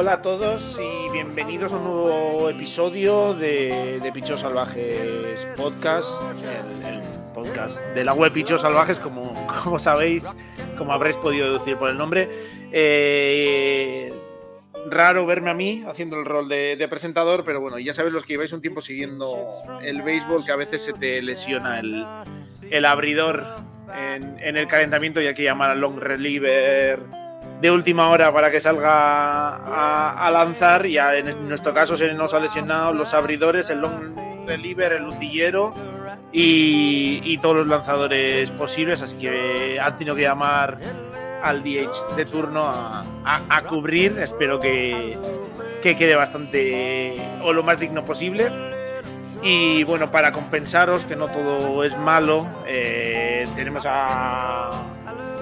Hola a todos y bienvenidos a un nuevo episodio de, Pichos Salvajes Podcast, el, el podcast de la web Pichos Salvajes, como, como sabéis, como habréis podido deducir por el nombre. Eh, raro verme a mí haciendo el rol de, presentador, pero bueno, ya sabéis los que lleváis un tiempo siguiendo el béisbol que a veces se te lesiona el, el abridor en, en el calentamiento y hay que llamar al long reliever de última hora para que salga a, lanzar. Ya en nuestro caso se nos ha lesionado los abridores, el long reliever, el utillero y, y, todos los lanzadores posibles. Así que han tenido que llamar al DH de turno a, a, a cubrir. Espero que, que quede bastante o lo más digno posible. Y bueno, para compensaros que no todo es malo, eh, tenemos a,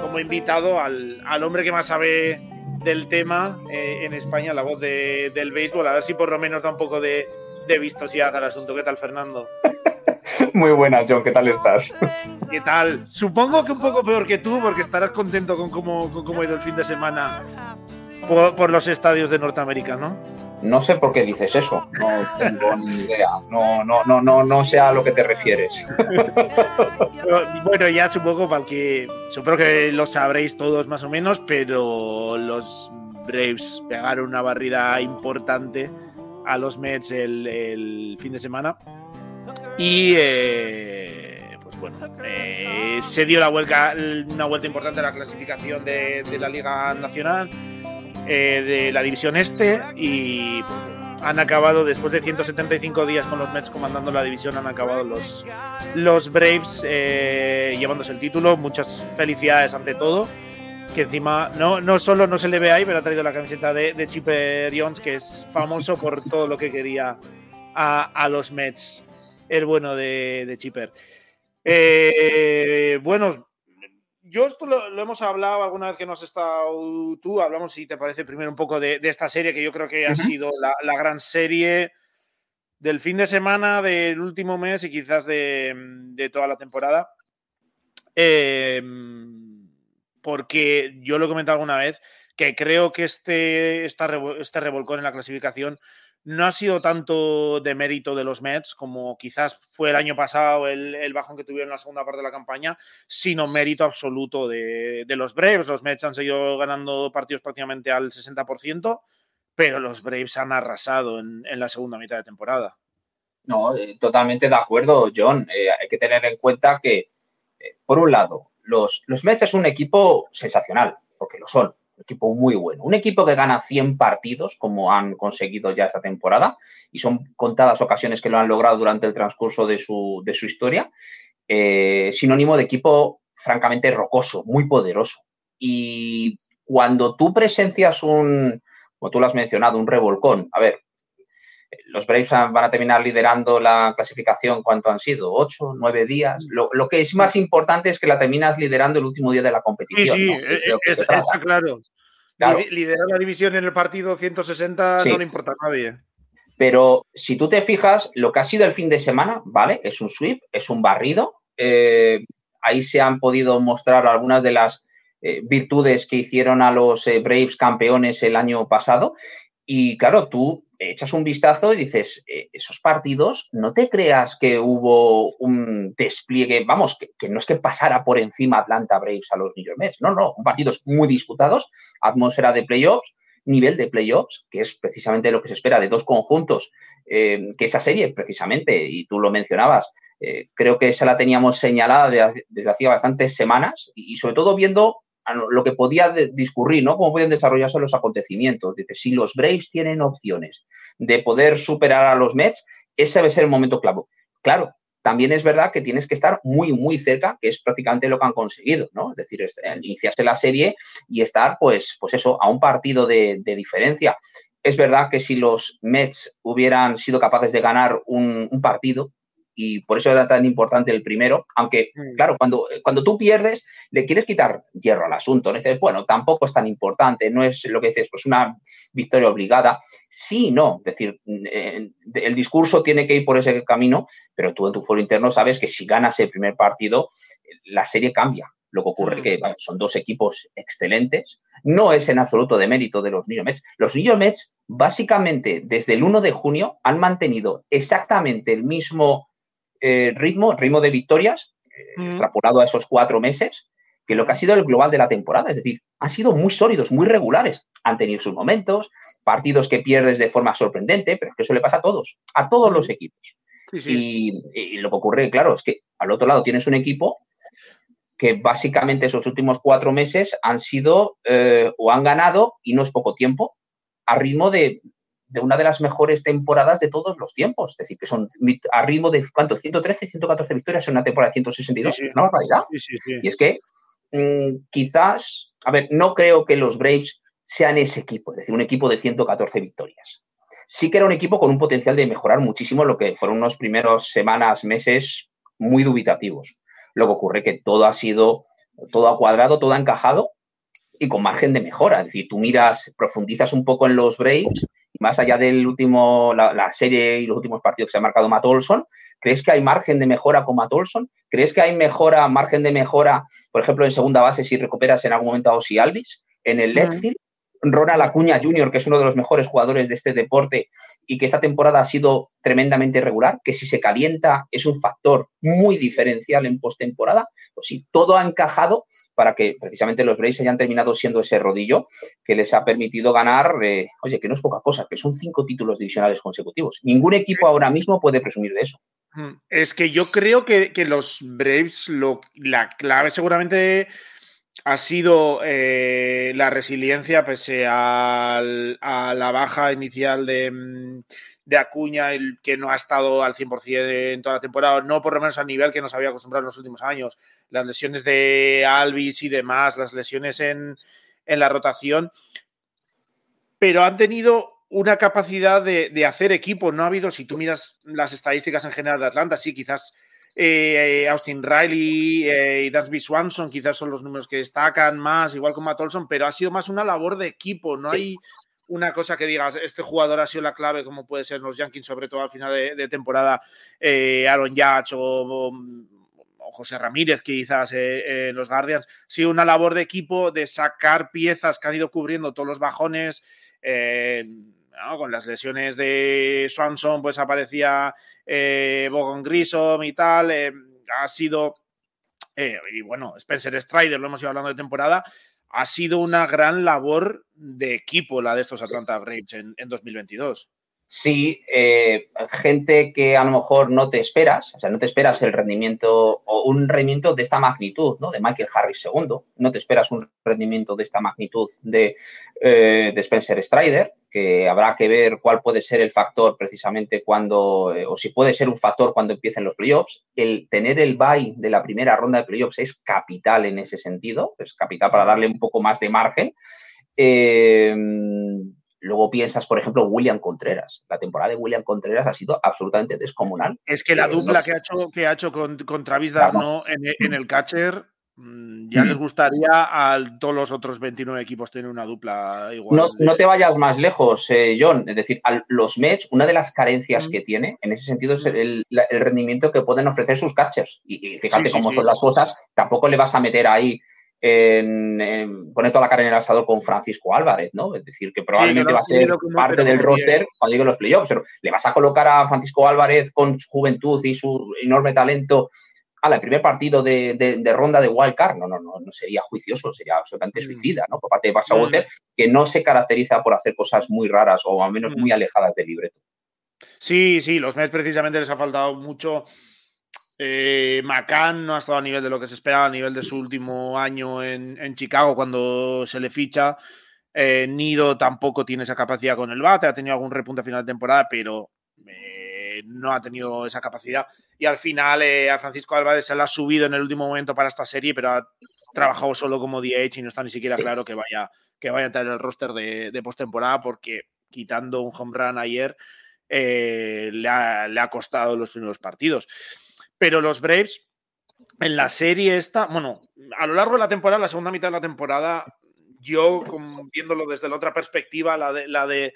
como invitado al, al, hombre que más sabe del tema eh, en España, la voz de, del béisbol. A ver si por lo menos da un poco de, de vistosidad al asunto. ¿Qué tal, Fernando? Muy buenas, John. ¿Qué tal estás? ¿Qué tal? Supongo que un poco peor que tú, porque estarás contento con cómo, con cómo ha ido el fin de semana por, por los estadios de Norteamérica, ¿no? No sé por qué dices eso, no tengo ni idea, no, no, no, no, no sé a lo que te refieres. bueno, ya supongo que supongo que lo sabréis todos más o menos, pero los Braves pegaron una barrida importante a los Mets el, fin de semana. Y eh, pues bueno, eh, se dio la vuelta, una vuelta importante a la clasificación de la Liga Nacional eh, de la división este y han acabado después de 175 días con los Mets comandando la división han acabado los los Braves eh, llevándose el título. Muchas felicidades ante todo que encima no, no solo no se le ve ahí pero ha traído la camiseta de, de Chipper Jones que es famoso por todo lo que quería a, a los Mets el bueno de, de Chipper eh, bueno yo esto lo, lo, hemos hablado alguna vez que no has estado tú, hablamos si te parece primero un poco de, de esta serie que yo creo que ha uh -huh. sido la, la, gran serie del fin de semana, del último mes y quizás de, de toda la temporada. Eh, porque yo lo he comentado alguna vez que creo que este, esta, este revolcón en la clasificación no ha sido tanto de mérito de los Mets como quizás fue el año pasado el, el, bajón que tuvieron en la segunda parte de la campaña, sino mérito absoluto de, de, los Braves. Los Mets han seguido ganando partidos prácticamente al 60%, pero los Braves han arrasado en, en la segunda mitad de temporada. No, eh, totalmente de acuerdo, John. Eh, hay que tener en cuenta que, eh, por un lado, los, los Mets es un equipo sensacional, porque lo son equipo muy bueno. Un equipo que gana 100 partidos, como han conseguido ya esta temporada, y son contadas ocasiones que lo han logrado durante el transcurso de su, de su historia. Eh, sinónimo de equipo francamente rocoso, muy poderoso. Y cuando tú presencias un, como tú lo has mencionado, un revolcón, a ver, los Braves van a terminar liderando la clasificación, ¿cuánto han sido? ¿Ocho, nueve días? Lo, lo, que es más importante es que la terminas liderando el último día de la competición. Sí, sí, ¿no? es, es, está claro. claro. Liderar la división en el partido 160 sí. no le importa a nadie. Pero si tú te fijas, lo que ha sido el fin de semana, ¿vale? Es un sweep, es un barrido. Eh, ahí se han podido mostrar algunas de las eh, virtudes que hicieron a los eh, Braves campeones el año pasado. Y claro, tú echas un vistazo y dices, eh, esos partidos, no te creas que hubo un despliegue, vamos, que, que, no es que pasara por encima Atlanta Braves a los New York Mets, no, no, partidos muy disputados, atmósfera de playoffs, nivel de playoffs, que es precisamente lo que se espera de dos conjuntos, eh, que esa serie precisamente, y tú lo mencionabas, eh, creo que esa la teníamos señalada de, desde hacía bastantes semanas y sobre todo viendo lo que podía discurrir, ¿no? Cómo pueden desarrollarse los acontecimientos. Dice, si los Braves tienen opciones de poder superar a los Mets, ese debe ser el momento clavo. Claro, también es verdad que tienes que estar muy, muy cerca, que es prácticamente lo que han conseguido, ¿no? Es decir, iniciarse la serie y estar, pues, pues eso, a un partido de, diferencia. Es verdad que si los Mets hubieran sido capaces de ganar un partido, y por eso era tan importante el primero, aunque, mm. claro, cuando, cuando tú pierdes, le quieres quitar hierro al asunto, ¿no? dices, bueno, tampoco es tan importante, no es lo que dices, pues una victoria obligada, sí, no, es decir, eh, el discurso tiene que ir por ese camino, pero tú en tu foro interno sabes que si ganas el primer partido, la serie cambia, lo que ocurre es que mm. son dos equipos excelentes. No es en absoluto de mérito de los New York Mets. Los New York Mets, básicamente, desde el 1 de junio, han mantenido exactamente el mismo eh, ritmo, ritmo de victorias, eh, extrapolado a esos cuatro meses, que lo que ha sido el global de la temporada. Es decir, han sido muy sólidos, muy regulares. Han tenido sus momentos, partidos que pierdes de forma sorprendente, pero es que eso le pasa a todos, a todos los equipos. y, lo que ocurre, claro, es que al otro lado tienes un equipo que básicamente esos últimos cuatro meses han sido eh, o han ganado, y no es poco tiempo, a ritmo de, una de las mejores temporadas de todos los tiempos. Es decir, que son a ritmo de, ¿cuánto? 113, 114 victorias en una temporada de 162. es una barbaridad. y es que mm, quizás, a ver, no creo que los Braves sean ese equipo, es decir, un equipo de 114 victorias. Sí que era un equipo con un potencial de mejorar muchísimo lo que fueron unos primeros semanas, meses muy dubitativos. Lo que ocurre es que todo ha sido, todo ha cuadrado, todo ha encajado y con margen de mejora. Es decir, tú miras, profundizas un poco en los Braves más allá del último, la, serie y los últimos partidos que se ha marcado Matt Olson, ¿crees que hay margen de mejora con Matt Olson? ¿Crees que hay mejora, margen de mejora, por ejemplo, en segunda base si recuperas en algún momento a Osi Alvis? En el left field, Ronald Acuña Jr., que es uno de los mejores jugadores de este deporte y que esta temporada ha sido tremendamente regular, que si se calienta es un factor muy diferencial en postemporada, pues sí, todo ha encajado para que precisamente los Braves hayan terminado siendo ese rodillo que les ha permitido ganar, eh, oye, que no es poca cosa, que son cinco títulos divisionales consecutivos. Ningún equipo ahora mismo puede presumir de eso. Es que yo creo que, los Braves, lo, la clave seguramente ha sido eh, la resiliencia pese a la baja inicial de, mm, de, Acuña, el que no ha estado al 100% en toda la temporada, no por lo menos al nivel que nos había acostumbrado en los últimos años. Las lesiones de Alvis y demás, las lesiones en, en la rotación, pero han tenido una capacidad de, de, hacer equipo. No ha habido, si tú miras las estadísticas en general de Atlanta, sí, quizás eh, Austin Riley eh, y Dansby Swanson quizás son los números que destacan más, igual como Matt Olson, pero ha sido más una labor de equipo, no hay una cosa que digas, este jugador ha sido la clave, como puede ser los Yankees, sobre todo al final de, temporada, eh, Aaron Judge o, José Ramírez, quizás en los Guardians. Ha sido una labor de equipo de sacar piezas que han ido cubriendo todos los bajones. Con las lesiones de Swanson, pues aparecía eh, Bogon Grissom y tal. Eh, ha sido, eh, y bueno, Spencer Strider, lo hemos ido hablando de temporada, ha sido una gran labor de equipo la de estos Atlanta Braves en, en 2022 sí, eh, gente que a lo mejor no te esperas, o sea, no te esperas el rendimiento o un rendimiento de esta magnitud, ¿no? De Michael Harris II, no te esperas un rendimiento de esta magnitud de, eh, Spencer Strider, que habrá que ver cuál puede ser el factor precisamente cuando, eh, o si puede ser un factor cuando empiecen los playoffs. El tener el bye de la primera ronda de playoffs es capital en ese sentido, es capital para darle un poco más de margen. Luego piensas, por ejemplo, William Contreras. La temporada de William Contreras ha sido absolutamente descomunal. Es que la eh, dupla que, ha hecho, que ha hecho con, Travis Darno en, el catcher ya les gustaría a todos los otros 29 equipos tener una dupla igual. No, te vayas más lejos, eh, John. Es decir, a los Mets, una de las carencias que tiene en ese sentido es el, rendimiento que pueden ofrecer sus catchers. Y, fíjate cómo son las cosas, tampoco le vas a meter ahí en, pone toda la carne en el asador con Francisco Álvarez, ¿no? Es decir, que probablemente va a ser parte del roster cuando lleguen los playoffs, pero le vas a colocar a Francisco Álvarez con su juventud y su enorme talento a el primer partido de, ronda de wild card, no, no, no, no sería juicioso, sería absolutamente mm. suicida, ¿no? Por parte de Basa mm. que no se caracteriza por hacer cosas muy raras o al menos mm. muy alejadas del libreto. Sí, sí, los Mets precisamente les ha faltado mucho eh, McCann no ha estado a nivel de lo que se esperaba, a nivel de su último año en, Chicago cuando se le ficha. Eh, Nido tampoco tiene esa capacidad con el bate, ha tenido algún repunte a final de temporada, pero eh, no ha tenido esa capacidad. Y al final eh, a Francisco Álvarez se le ha subido en el último momento para esta serie, pero ha trabajado solo como DH y no está ni siquiera claro que vaya, que vaya a entrar en el roster de, de postemporada porque quitando un home run ayer, eh, le, ha, costado los primeros partidos. Pero los Braves, en la serie esta, bueno, a lo largo de la temporada, la segunda mitad de la temporada, yo viéndolo desde la otra perspectiva, la de la de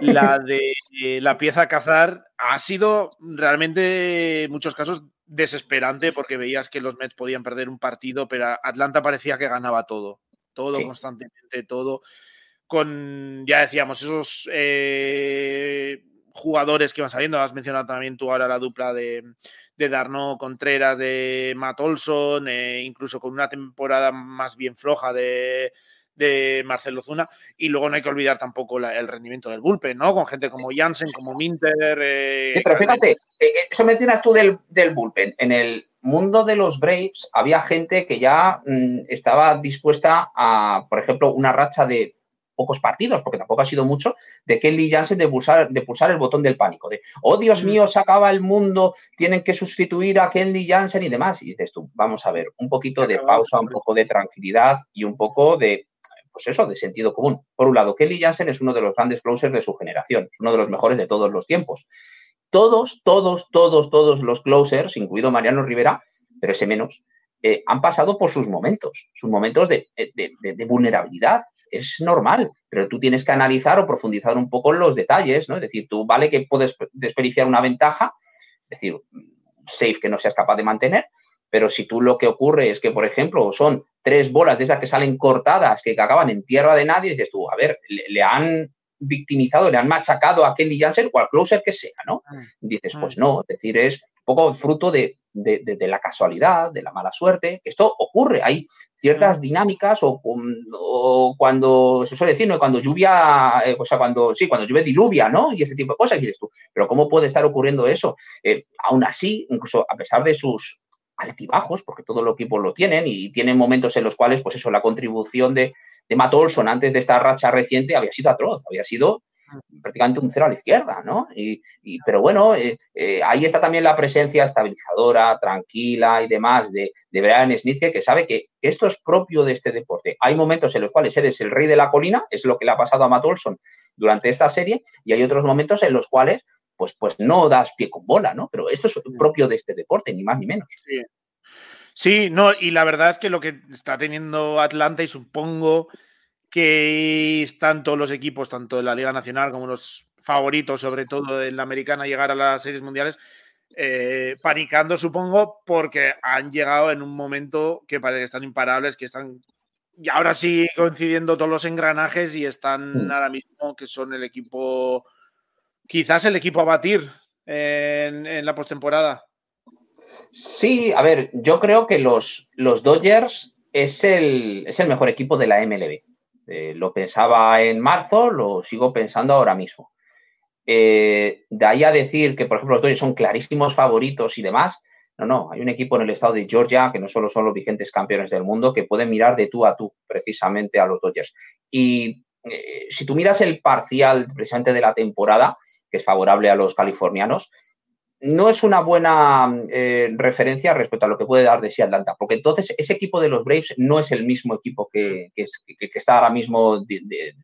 la de la pieza a cazar, ha sido realmente en muchos casos desesperante porque veías que los Mets podían perder un partido, pero Atlanta parecía que ganaba todo, todo constantemente, todo. Con, ya decíamos, esos eh, jugadores que van saliendo, has mencionado también tú ahora la dupla de, de Darno Contreras, de Matt Olson, eh, incluso con una temporada más bien floja de, de Marcelo Zuna. Y luego no hay que olvidar tampoco el rendimiento del bullpen, ¿no? Con gente como Jansen, como Minter. Eh, sí, pero fíjate, eh, eso mencionas tú del, del, bullpen. En el mundo de los Braves había gente que ya mm, estaba dispuesta a, por ejemplo, una racha de pocos partidos, porque tampoco ha sido mucho, de Kelly Jansen de pulsar, de pulsar el botón del pánico, de, oh Dios mm. mío, se acaba el mundo, tienen que sustituir a Kelly Jansen y demás. Y dices tú, vamos a ver, un poquito de pausa, un poco de tranquilidad y un poco de pues eso, de sentido común. Por un lado, Kelly Jansen es uno de los grandes closers de su generación, es uno de los mejores de todos los tiempos. Todos, todos, todos, todos los closers, incluido Mariano Rivera, pero ese menos, eh, han pasado por sus momentos, sus momentos de, vulnerabilidad. Es normal, pero tú tienes que analizar o profundizar un poco en los detalles, ¿no? Es decir, tú vale que puedes desperdiciar una ventaja, es decir, safe que no seas capaz de mantener, pero si tú lo que ocurre es que, por ejemplo, son tres bolas de esas que salen cortadas, que acaban en tierra de nadie, dices tú, a ver, le, han victimizado, le han machacado a Kelly Jansen o al closer que sea, ¿no? Mm. Dices, pues mm. no, es decir, es un poco fruto de, la casualidad, de la mala suerte. Esto ocurre, hay ciertas mm. dinámicas o, cuando se suele decir, ¿no? Cuando lluvia, eh, o sea, cuando, sí, cuando llueve diluvia, ¿no? Y ese tipo de cosas, y dices tú, pero ¿cómo puede estar ocurriendo eso? Eh, aún así, incluso a pesar de sus altibajos, porque todos los equipos lo tienen y tienen momentos en los cuales, pues eso, la contribución de, de Matt Olson antes de esta racha reciente había sido atroz, había sido prácticamente un cero a la izquierda, ¿no? Y, pero bueno, eh, eh, ahí está también la presencia estabilizadora, tranquila y demás de, de Brian Smith, que sabe que esto es propio de este deporte. Hay momentos en los cuales eres el rey de la colina, es lo que le ha pasado a Matt Olson durante esta serie, y hay otros momentos en los cuales pues, pues no das pie con bola, ¿no? Pero esto es propio de este deporte, ni más ni menos. Sí. no, y la verdad es que lo que está teniendo Atlanta, y supongo que están todos los equipos, tanto de la Liga Nacional como los favoritos, sobre todo en la americana, llegar a las series mundiales, eh, panicando, supongo, porque han llegado en un momento que parece que están imparables, que están y ahora sí coincidiendo todos los engranajes y están mm. ahora mismo que son el equipo quizás el equipo a batir en, la postemporada. Sí, a ver, yo creo que los, los Dodgers es el, es el, mejor equipo de la MLB. Eh, lo pensaba en marzo, lo sigo pensando ahora mismo. Eh, de ahí a decir que, por ejemplo, los Dodgers son clarísimos favoritos y demás, no, no, hay un equipo en el estado de Georgia que no solo son los vigentes campeones del mundo, que pueden mirar de tú a tú precisamente a los Dodgers. Y eh, si tú miras el parcial precisamente de la temporada, que es favorable a los californianos, no es una buena eh, referencia respecto a lo que puede dar de sí Atlanta, porque entonces ese equipo de los Braves no es el mismo equipo que, está ahora mismo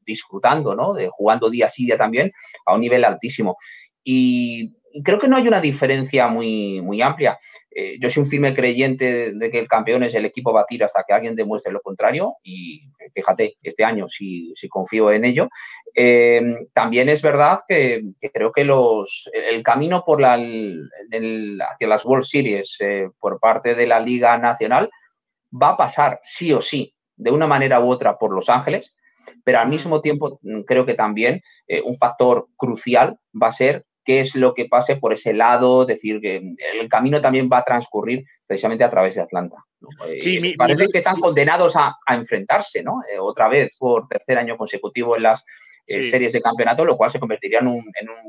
disfrutando, ¿no? De, jugando día sí día también a un nivel altísimo. Y creo que no hay una diferencia muy, muy amplia. Eh, yo soy un firme creyente de que el campeón es el equipo batir hasta que alguien demuestre lo contrario y fíjate, este año sí, confío en ello. Eh, también es verdad que, creo que los, el camino por la, hacia las World Series eh, por parte de la Liga Nacional va a pasar sí o sí, de una manera u otra, por Los Ángeles, pero al mismo tiempo creo que también un factor crucial va a ser qué es lo que pase por ese lado, decir que el camino también va a transcurrir precisamente a través de Atlanta. Sí, parece que están condenados a, enfrentarse, ¿no? Eh, otra vez por tercer año consecutivo en las eh, series de campeonato, lo cual se convertiría en un,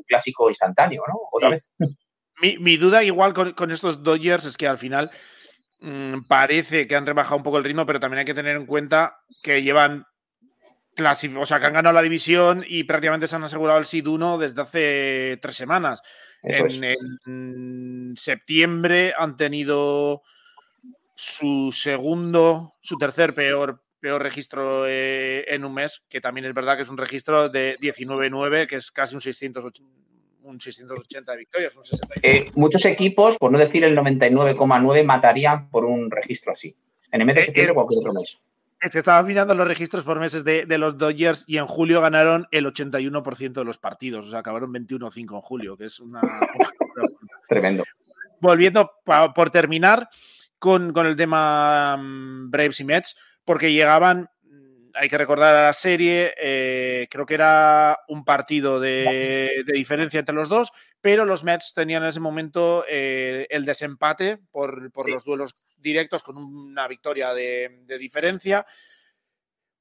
clásico instantáneo, ¿no? Otra vez. Mi, duda igual con, estos Dodgers es que al final mm, parece que han rebajado un poco el ritmo, pero también hay que tener en cuenta que llevan o sea, que han ganado la división y prácticamente se han asegurado el SID 1 desde hace tres semanas. En, septiembre han tenido su segundo, su tercer peor, peor registro eh, en un mes, que también es verdad que es un registro de 19-9, que es casi un 600, un 680 de victorias, un eh, muchos equipos, por no decir el 99,9, matarían por un registro así. En el mes de septiembre o cualquier otro mes. Es que estaba mirando los registros por meses de, los Dodgers y en julio ganaron el 81% de los partidos. O sea, acabaron 21-5 en julio, que es una. Tremendo. Volviendo por terminar con, el tema mm, Braves y Mets, porque llegaban mm, hay que recordar a la serie, eh, creo que era un partido de, diferencia entre los dos, pero los Mets tenían en ese momento eh, el desempate por, los duelos directos con una victoria de, diferencia.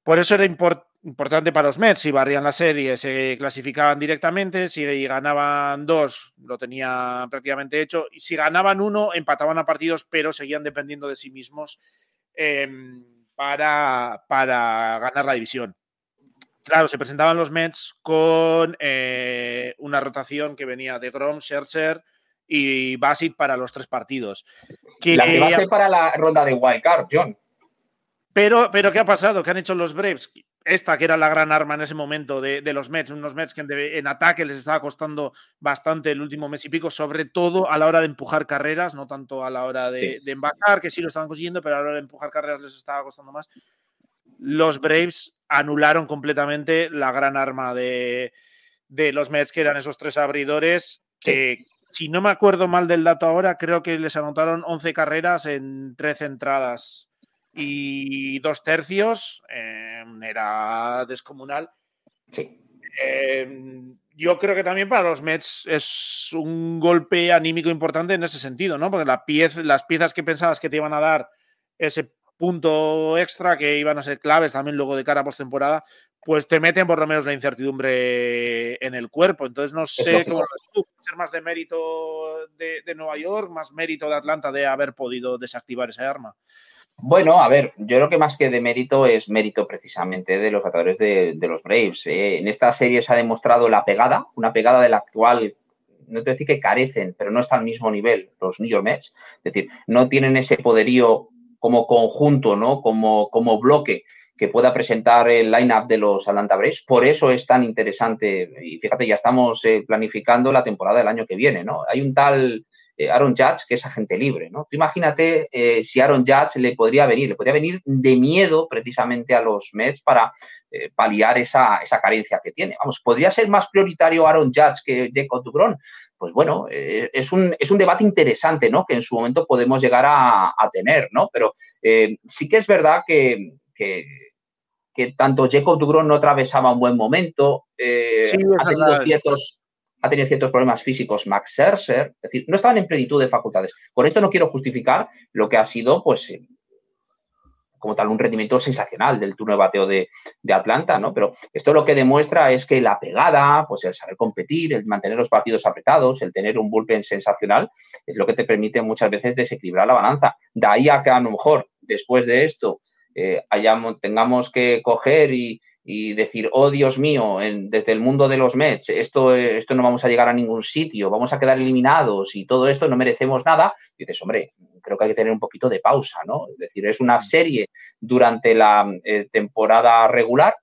Por eso era importante para los Mets. Si barrían la serie, se clasificaban directamente. Si ganaban dos, lo tenían prácticamente hecho. Y si ganaban uno, empataban a partidos, pero seguían dependiendo de sí mismos em, para, para ganar la división. Claro, se presentaban los Mets con eh, una rotación que venía de Grom, Scherzer y Basit para los tres partidos. Que, la que va a ser para la ronda de Wildcard, John. Pero, pero, ¿qué ha pasado? ¿Qué han hecho los Braves? Esta que era la gran arma en ese momento de, los Mets, unos Mets que en, ataque les estaba costando bastante el último mes y pico, sobre todo a la hora de empujar carreras, no tanto a la hora de, de embarcar, que sí lo estaban consiguiendo, pero a la hora de empujar carreras les estaba costando más. Los Braves anularon completamente la gran arma de, los Mets, que eran esos tres abridores, que si no me acuerdo mal del dato ahora, creo que les anotaron 11 carreras en 13 entradas y dos tercios, em, era descomunal. Sí. Em, yo creo que también para los Mets es un golpe anímico importante en ese sentido, ¿no? Porque la las piezas que pensabas que te iban a dar ese punto extra que iban a ser claves también luego de cara a postemporada, pues te meten por lo menos la incertidumbre en el cuerpo. Entonces no sé cómo ser más de mérito de, Nueva York, más mérito de Atlanta de haber podido desactivar esa arma. Bueno, a ver, yo creo que más que de mérito es mérito precisamente de los jugadores de, los Braves. ¿eh? En esta serie se ha demostrado la pegada, una pegada de la cual no te decir que carecen, pero no está al mismo nivel los New York Mets. Es decir, no tienen ese poderío como conjunto, ¿no? Como, como bloque que pueda presentar el line-up de los Atlanta Braves. Por eso es tan interesante. Y fíjate, ya estamos eh, planificando la temporada del año que viene, ¿no? Hay un tal eh, Aaron Judge que es agente libre, ¿no? Tú imagínate eh, si Aaron Judge le podría venir, le podría venir de miedo precisamente a los Mets para paliar esa, esa, carencia que tiene. Vamos, ¿podría ser más prioritario Aaron Judge que Jacob Dugron? pues bueno, eh, es, un, es, un, debate interesante, ¿no? Que en su momento podemos llegar a, tener, ¿no? Pero eh, sí que es verdad que, que, tanto Jacob Dugron no atravesaba un buen momento, eh, ha, tenido ciertos, ha tenido ciertos problemas físicos Max Scherzer, es decir, no estaban en plenitud de facultades. Por esto no quiero justificar lo que ha sido, pues, como tal un rendimiento sensacional del turno de bateo de, Atlanta, ¿no? Pero esto lo que demuestra es que la pegada, pues el saber competir, el mantener los partidos apretados, el tener un bullpen sensacional, es lo que te permite muchas veces desequilibrar la balanza. De ahí a que a lo mejor después de esto eh, hayamos, tengamos que coger y, y decir, oh Dios mío, desde el mundo de los Mets, esto, esto no vamos a llegar a ningún sitio, vamos a quedar eliminados y todo esto no merecemos nada, dices, hombre, creo que hay que tener un poquito de pausa, ¿no? Es decir, es una serie durante la eh, temporada regular.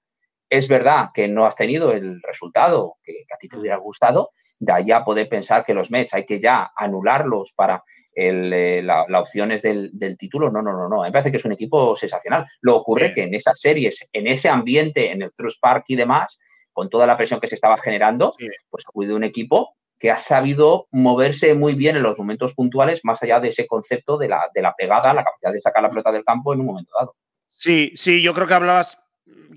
Es verdad que no has tenido el resultado que, a ti te hubiera gustado, de allá poder pensar que los Mets hay que ya anularlos para eh, la, opción es del, título. No, no, no, no. Me parece que es un equipo sensacional. Lo ocurre que en esas series, en ese ambiente, en el Trust Park y demás, con toda la presión que se estaba generando, pues ha de un equipo que ha sabido moverse muy bien en los momentos puntuales, más allá de ese concepto de la, de la pegada, la capacidad de sacar la pelota del campo en un momento dado. Sí, sí, yo creo que hablabas,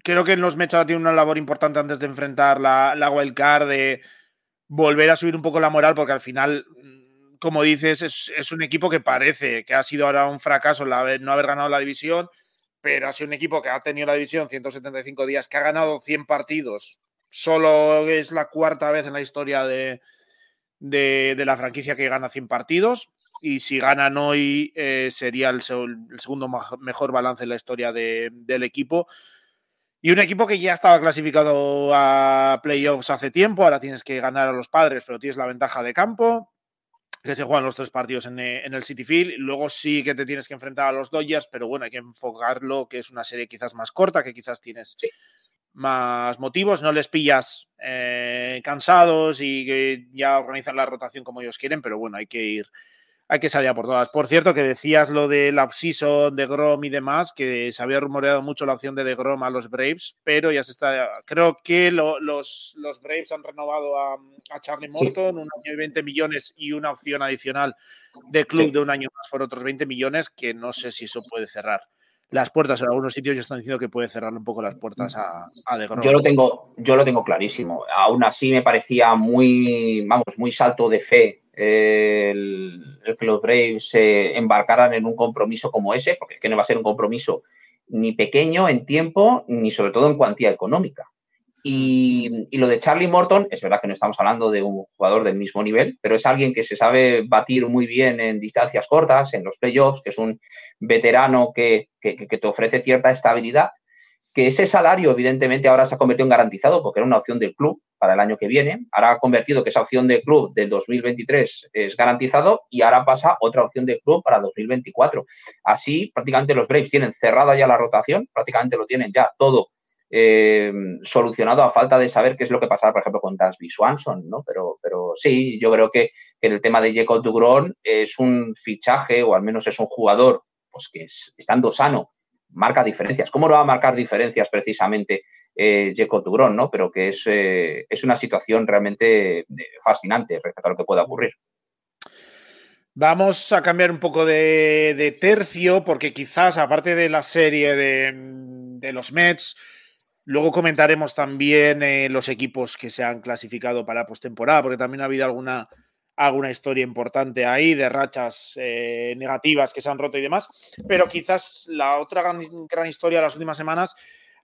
creo que en los Mets tiene una labor importante antes de enfrentar la, la wild card, de volver a subir un poco la moral, porque al final como dices, es, un equipo que parece que ha sido ahora un fracaso no haber ganado la división, pero ha sido un equipo que ha tenido la división 175 días, que ha ganado 100 partidos. Solo es la cuarta vez en la historia de, la franquicia que gana 100 partidos. Y si ganan hoy, eh, sería el, segundo mejor balance en la historia del equipo. Y un equipo que ya estaba clasificado a playoffs hace tiempo, ahora tienes que ganar a los padres, pero tienes la ventaja de campo que se juegan los tres partidos en, eh, el City Field. Luego sí que te tienes que enfrentar a los Dodgers, pero bueno, hay que enfocarlo que es una serie quizás más corta, que quizás tienes más motivos, no les pillas eh, cansados y que ya organizan la rotación como ellos quieren, pero bueno, hay que ir, hay que salir a por todas. Por cierto, que decías lo de la off-season de Grom y demás, que se había rumoreado mucho la opción de De Grom a los Braves, pero ya se está. Creo que los, los Braves han renovado a, Charlie Morton, un año y 20 millones y una opción adicional de club de un año más por otros 20 millones, que no sé si eso puede cerrar las puertas. En algunos sitios ya están diciendo que puede cerrar un poco las puertas a, a De Grom. Yo lo tengo, yo lo tengo clarísimo. Aún así me parecía muy, vamos, muy salto de fe el, que los Braves se embarcaran en un compromiso como ese, porque es que no va a ser un compromiso ni pequeño en tiempo, ni sobre todo en cuantía económica. Y, lo de Charlie Morton, es verdad que no estamos hablando de un jugador del mismo nivel, pero es alguien que se sabe batir muy bien en distancias cortas, en los playoffs, que es un veterano que, que te ofrece cierta estabilidad que ese salario evidentemente ahora se ha convertido en garantizado porque era una opción del club para el año que viene. Ahora ha convertido que esa opción del club del 2023 es garantizado y ahora pasa otra opción del club para 2024. Así prácticamente los Braves tienen cerrada ya la rotación, prácticamente lo tienen ya todo eh, solucionado a falta de saber qué es lo que pasará, por ejemplo, con Dasby Swanson, ¿no? Pero, pero sí, yo creo que, en el tema de Jacob Dugron es un fichaje o al menos es un jugador pues que estando sano marca diferencias. ¿Cómo no va a marcar diferencias precisamente eh, Jacob ¿no? Pero que es, eh, es una situación realmente eh, fascinante respecto a lo que pueda ocurrir. Vamos a cambiar un poco de, tercio, porque quizás, aparte de la serie de, los Mets, luego comentaremos también eh, los equipos que se han clasificado para postemporada, porque también ha habido alguna alguna historia importante ahí de rachas eh, negativas que se han roto y demás, pero quizás la otra gran, historia de las últimas semanas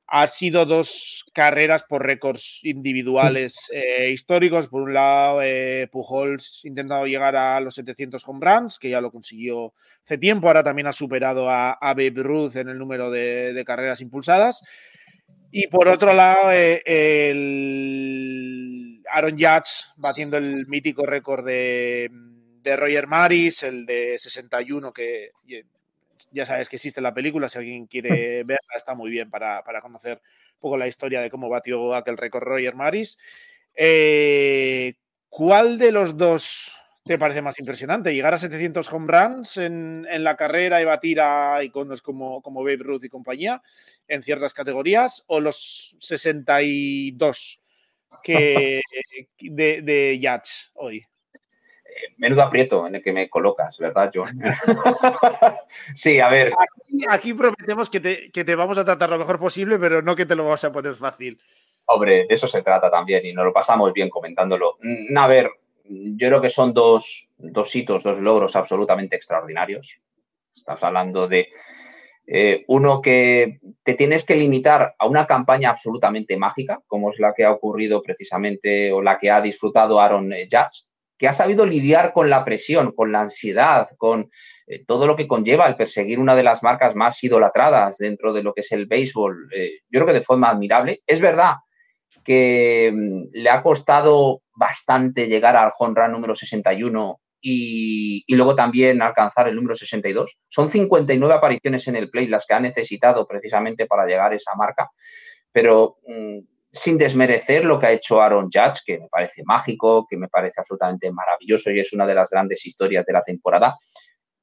ha sido dos carreras por récords individuales eh, históricos. Por un lado, eh, Pujols intentando llegar a los 700 home runs, que ya lo consiguió hace tiempo. Ahora también ha superado a, a Babe Ruth en el número de carreras impulsadas. Y por otro lado, el Aaron Judge batiendo el mítico récord de, Roger Maris, el de 61, que ya sabes que existe la película, si alguien quiere verla está muy bien para, conocer un poco la historia de cómo batió aquel récord Roger Maris. Eh, ¿Cuál de los dos te parece más impresionante? ¿Llegar a 700 home runs en, la carrera y batir a iconos como, como Babe Ruth y compañía en ciertas categorías? ¿O los 62 que de, de Yachts hoy. Eh, menudo aprieto en el que me colocas, ¿verdad, John? sí, a ver. Aquí, prometemos que te, vamos a tratar lo mejor posible, pero no que te lo vamos a poner fácil. Hombre, de eso se trata también y nos lo pasamos bien comentándolo. Mm, a ver, yo creo que son dos, dos hitos, dos logros absolutamente extraordinarios. Estás hablando de eh, uno que te tienes que limitar a una campaña absolutamente mágica, como es la que ha ocurrido precisamente o la que ha disfrutado Aaron eh, Judge, que ha sabido lidiar con la presión, con la ansiedad, con eh, todo lo que conlleva el perseguir una de las marcas más idolatradas dentro de lo que es el béisbol. yo creo que de forma admirable. Es verdad que mm, le ha costado bastante llegar al home número 61 y, luego también alcanzar el número 62. Son 59 apariciones en el play las que ha necesitado precisamente para llegar a esa marca, pero mm, sin desmerecer lo que ha hecho Aaron Judge, que me parece mágico, que me parece absolutamente maravilloso y es una de las grandes historias de la temporada,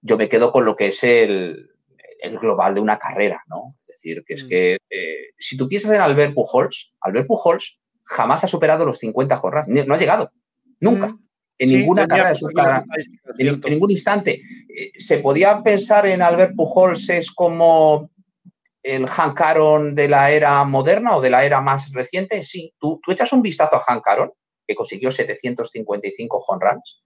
yo me quedo con lo que es el, global de una carrera, ¿no? Es decir, que es mm. que eh, si tú piensas en Albert Pujols, Albert Pujols jamás ha superado los 50 jorras, no ha llegado, nunca. Mm en ninguna carrera de su carrera, en, ningún instante. Eh, ¿Se podía pensar en Albert Pujols es como el Hank Aaron de la era moderna o de la era más reciente? Sí, tú, tú echas un vistazo a Hank Aaron, que consiguió 755 home runs,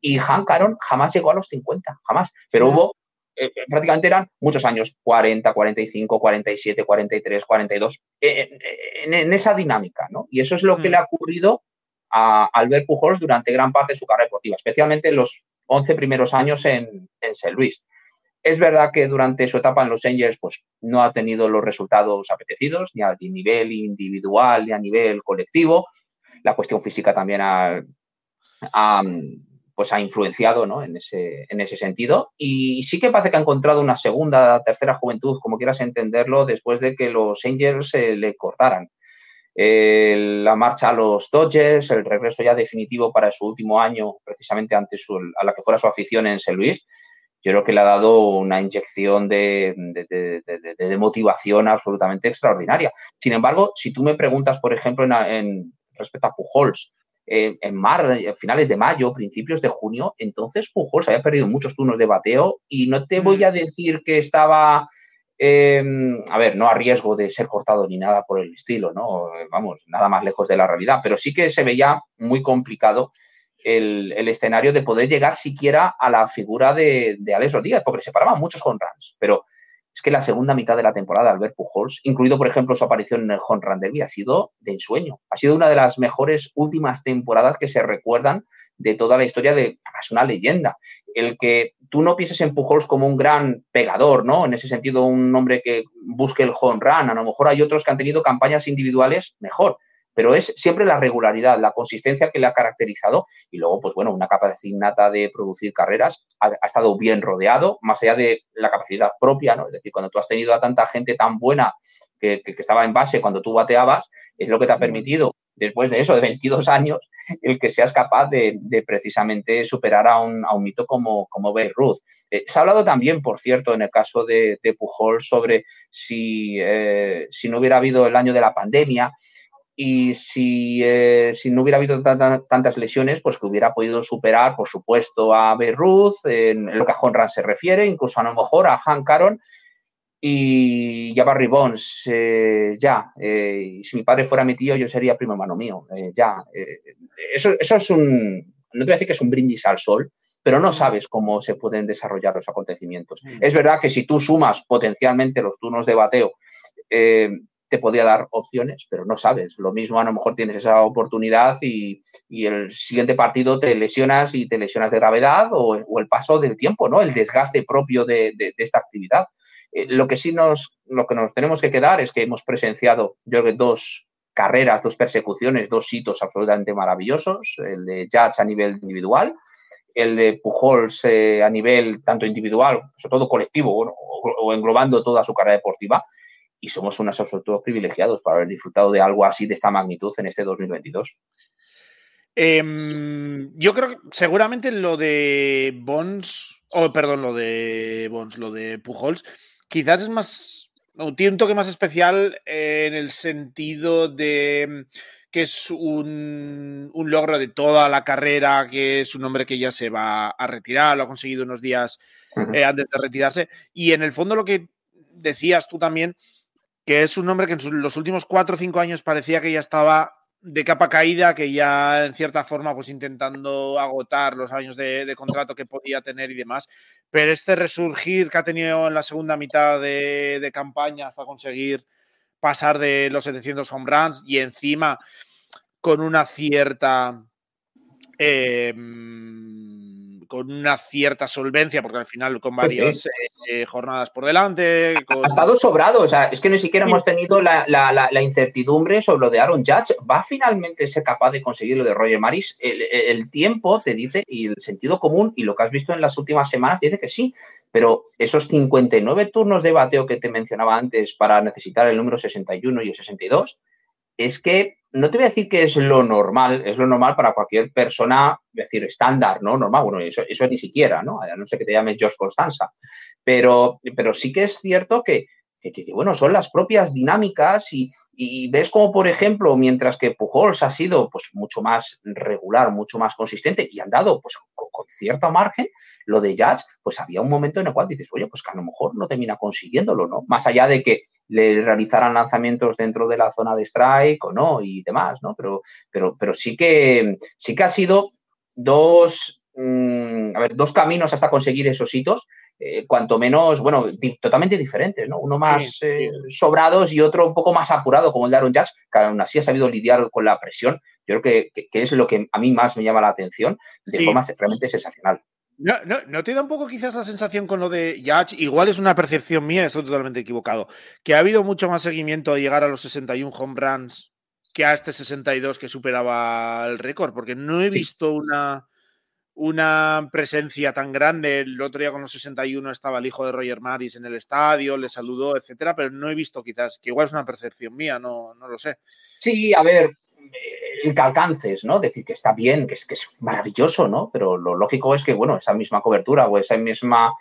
y Hank Aaron jamás llegó a los 50, jamás, pero hubo, eh, eh, prácticamente eran muchos años, 40, 45, 47, 43, 42, en, en, esa dinámica, ¿no? Y eso es lo que mm. le ha ocurrido a Albert Pujols durante gran parte de su carrera deportiva, especialmente en los 11 primeros años en, en St. Louis. Es verdad que durante su etapa en los Angels pues, no ha tenido los resultados apetecidos, ni a nivel individual ni a nivel colectivo. La cuestión física también ha, pues, ha influenciado ¿no? en, ese, en ese sentido. Y sí que parece que ha encontrado una segunda, tercera juventud, como quieras entenderlo, después de que los Angels se le cortaran. La marcha a los Dodgers, el regreso ya definitivo para su último año, precisamente ante su, a la que fuera su afición en St. Luis, yo creo que le ha dado una inyección de, motivación absolutamente extraordinaria. Sin embargo, si tú me preguntas, por ejemplo, en, respecto a Pujols, eh, en mar, finales de mayo, principios de junio, entonces Pujols había perdido muchos turnos de bateo y no te voy mm. a decir que estaba, em, a ver, no a riesgo de ser cortado ni nada por el estilo, ¿no? Vamos, nada más lejos de la realidad, pero sí que se veía muy complicado el, escenario de poder llegar siquiera a la figura de, de Alex Rodríguez, porque se paraban muchos home runs, pero es que la segunda mitad de la temporada Albert Pujols, incluido por ejemplo su aparición en el home run derby, ha sido de ensueño. Ha sido una de las mejores últimas temporadas que se recuerdan de toda la historia de, es una leyenda. El que tú no pienses en Pujols como un gran pegador, ¿no? En ese sentido, un hombre que busque el home run. A lo mejor hay otros que han tenido campañas individuales mejor pero es siempre la regularidad, la consistencia que le ha caracterizado y luego, pues bueno, una capacidad innata de producir carreras, ha, estado bien rodeado, más allá de la capacidad propia, ¿no? Es decir, cuando tú has tenido a tanta gente tan buena que, estaba en base cuando tú bateabas, es lo que te ha permitido, después de eso, de 22 años, el que seas capaz de, precisamente superar a un, a un, mito como, como Babe Ruth. Eh, se ha hablado también, por cierto, en el caso de, Pujol, sobre si, eh, si no hubiera habido el año de la pandemia, y si, eh, si no hubiera habido tantas lesiones, pues que hubiera podido superar, por supuesto, a Beirut, en, lo que a Honran se refiere, incluso a lo mejor a Hank Aaron y, a Barry Bonds. Eh, ya, eh, si mi padre fuera mi tío, yo sería primo hermano mío. ya, eso, eso es un, no te voy a decir que es un brindis al sol, pero no sabes cómo se pueden desarrollar los acontecimientos. Mm. Es verdad que si tú sumas potencialmente los turnos de bateo, te podría dar opciones, pero no sabes. Lo mismo a lo mejor tienes esa oportunidad y, el siguiente partido te lesionas y te lesionas de gravedad o, el paso del tiempo, ¿no? El desgaste propio de, esta actividad. Eh, lo que sí nos, lo que nos tenemos que quedar es que hemos presenciado, yo creo que dos carreras, dos persecuciones, dos hitos absolutamente maravillosos, el de Judge a nivel individual, el de Pujols eh, a nivel tanto individual, sobre todo colectivo, o, englobando toda su carrera deportiva, y somos unos absolutos privilegiados para haber disfrutado de algo así de esta magnitud en este 2022. Em, yo creo que seguramente lo de Bonds, o perdón, lo de Bonds, lo de Pujols, quizás es más, tiene un toque más especial en el sentido de que es un, logro de toda la carrera, que es un hombre que ya se va a retirar, lo ha conseguido unos días eh, antes de retirarse. Y en el fondo lo que decías tú también, que es un hombre que en los últimos cuatro o cinco años parecía que ya estaba de capa caída, que ya en cierta forma pues intentando agotar los años de, contrato que podía tener y demás. Pero este resurgir que ha tenido en la segunda mitad de, campaña hasta conseguir pasar de los 700 home runs y encima con una cierta... Em, con una cierta solvencia, porque al final con pues varias eh, jornadas por delante. Ha estado sobrado, o sea, es que ni siquiera hemos tenido la, incertidumbre sobre lo de Aaron Judge. ¿Va finalmente ser capaz de conseguir lo de Roger Maris? El, tiempo te dice, y el sentido común, y lo que has visto en las últimas semanas, dice que sí, pero esos 59 turnos de bateo que te mencionaba antes para necesitar el número 61 y el 62, es que no te voy a decir que es lo normal, es lo normal para cualquier persona, decir, estándar, ¿no? Normal, bueno, eso, eso ni siquiera, ¿no? A no sé que te llames George Constanza. Pero, pero sí que es cierto que, bueno, son las propias dinámicas y, ves como, por ejemplo, mientras que Pujols ha sido pues mucho más regular, mucho más consistente y han dado pues con, cierto margen, lo de Judge, pues había un momento en el cual dices, oye, pues que a lo mejor no termina consiguiéndolo, ¿no? Más allá de que le realizaran lanzamientos dentro de la zona de strike o no y demás, ¿no? Pero, pero, pero sí que sí que ha sido dos, mm, a ver, dos caminos hasta conseguir esos hitos, eh, cuanto menos, bueno, totalmente diferentes, ¿no? Uno más eh, sobrados y otro un poco más apurado, como el de Aaron Judge, que aún así ha sabido lidiar con la presión. Yo creo que, que, es lo que a mí más me llama la atención de forma realmente sensacional. No, no, ¿No te da un poco quizás la sensación con lo de Yach? Igual es una percepción mía, estoy totalmente equivocado. Que ha habido mucho más seguimiento a llegar a los 61 home runs que a este 62 que superaba el récord, porque no he visto una, una presencia tan grande. El otro día con los 61 estaba el hijo de Roger Maris en el estadio, le saludó, etcétera, pero no he visto quizás, que igual es una percepción mía, no, no lo sé. Sí, a ver, el que alcances, ¿no? Decir que está bien, que es, que es maravilloso, ¿no? Pero lo lógico es que, bueno, esa misma cobertura o esa misma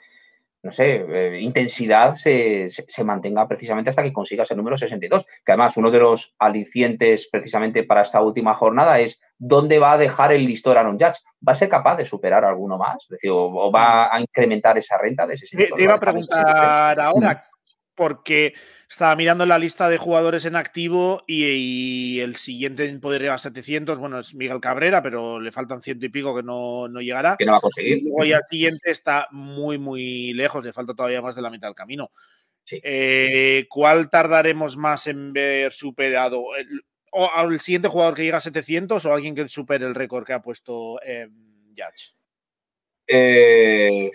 no sé, eh, intensidad se, mantenga precisamente hasta que consigas el número 62. Que además uno de los alicientes precisamente para esta última jornada es dónde va a dejar el listón Aaron Judge. ¿Va a ser capaz de superar alguno más? Es decir, o, va a incrementar esa renta de ese Te iba a preguntar ahora, porque estaba mirando la lista de jugadores en activo y, el siguiente en poder llegar a 700, bueno, es Miguel Cabrera, pero le faltan ciento y pico que no, llegará. Que no va a conseguir. Y luego el siguiente está muy, muy lejos, le falta todavía más de la mitad del camino. Eh, ¿Cuál tardaremos más en ver superado? El, o el siguiente jugador que llega a 700 o alguien que supere el récord que ha puesto eh, que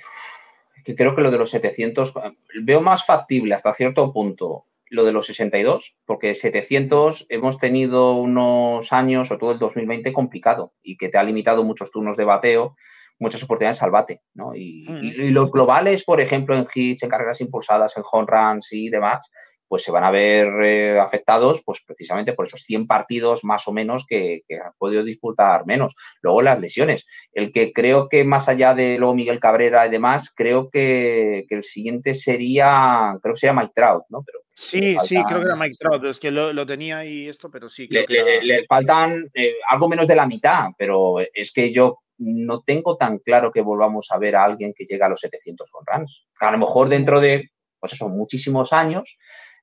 creo que lo de los 700, veo más factible hasta cierto punto lo de los 62, porque 700 hemos tenido unos años, o todo el 2020, complicado y que te ha limitado muchos turnos de bateo, muchas oportunidades al bate, ¿no? Y, mm. los globales, por ejemplo, en hits, en carreras impulsadas, en home runs y demás, pues se van a ver eh, afectados pues precisamente por esos 100 partidos más o menos que, que, han podido disputar menos. Luego las lesiones. El que creo que más allá de luego Miguel Cabrera y demás, creo que, el siguiente sería, creo que sería Mike Trout, ¿no? Pero, sí, sí, creo que era Mike Trout, es que lo, tenía y esto, pero sí. le, faltan eh, algo menos de la mitad, pero es que yo no tengo tan claro que volvamos a ver a alguien que llegue a los 700 con runs. A lo mejor dentro de, pues eso, muchísimos años,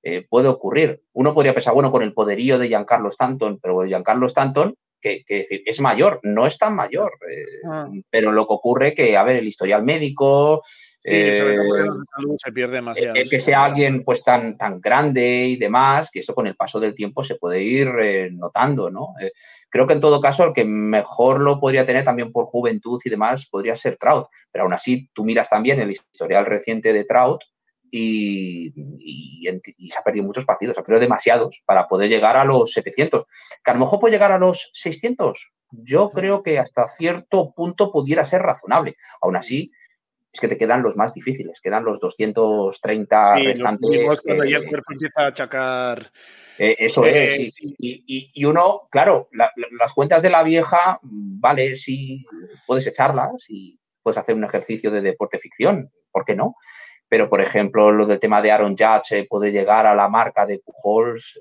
eh, puede ocurrir. Uno podría pensar, bueno, con el poderío de Giancarlo Stanton, pero Giancarlo Stanton, que, que decir, es mayor, no es tan mayor, eh, ah. pero lo que ocurre que, a ver, el historial médico, eh, se pierde demasiado. que sea alguien pues tan, tan grande y demás, que esto con el paso del tiempo se puede ir notando, ¿no? creo que en todo caso el que mejor lo podría tener también por juventud y demás podría ser Trout, pero aún así tú miras también el historial reciente de Trout y, se ha perdido muchos partidos, ha perdido demasiados para poder llegar a los 700. Que a lo mejor puede llegar a los 600. Yo creo que hasta cierto punto pudiera ser razonable. Aún así, es que te quedan los más difíciles, quedan los 230 restantes. cuando ya el cuerpo empieza a achacar. Eh, eso es, eh, y, uno, claro, las cuentas de la vieja, vale, sí, puedes echarlas y puedes hacer un ejercicio de deporte ficción, ¿por qué no? pero por ejemplo lo del tema de Aaron Judge puede llegar a la marca de Pujols.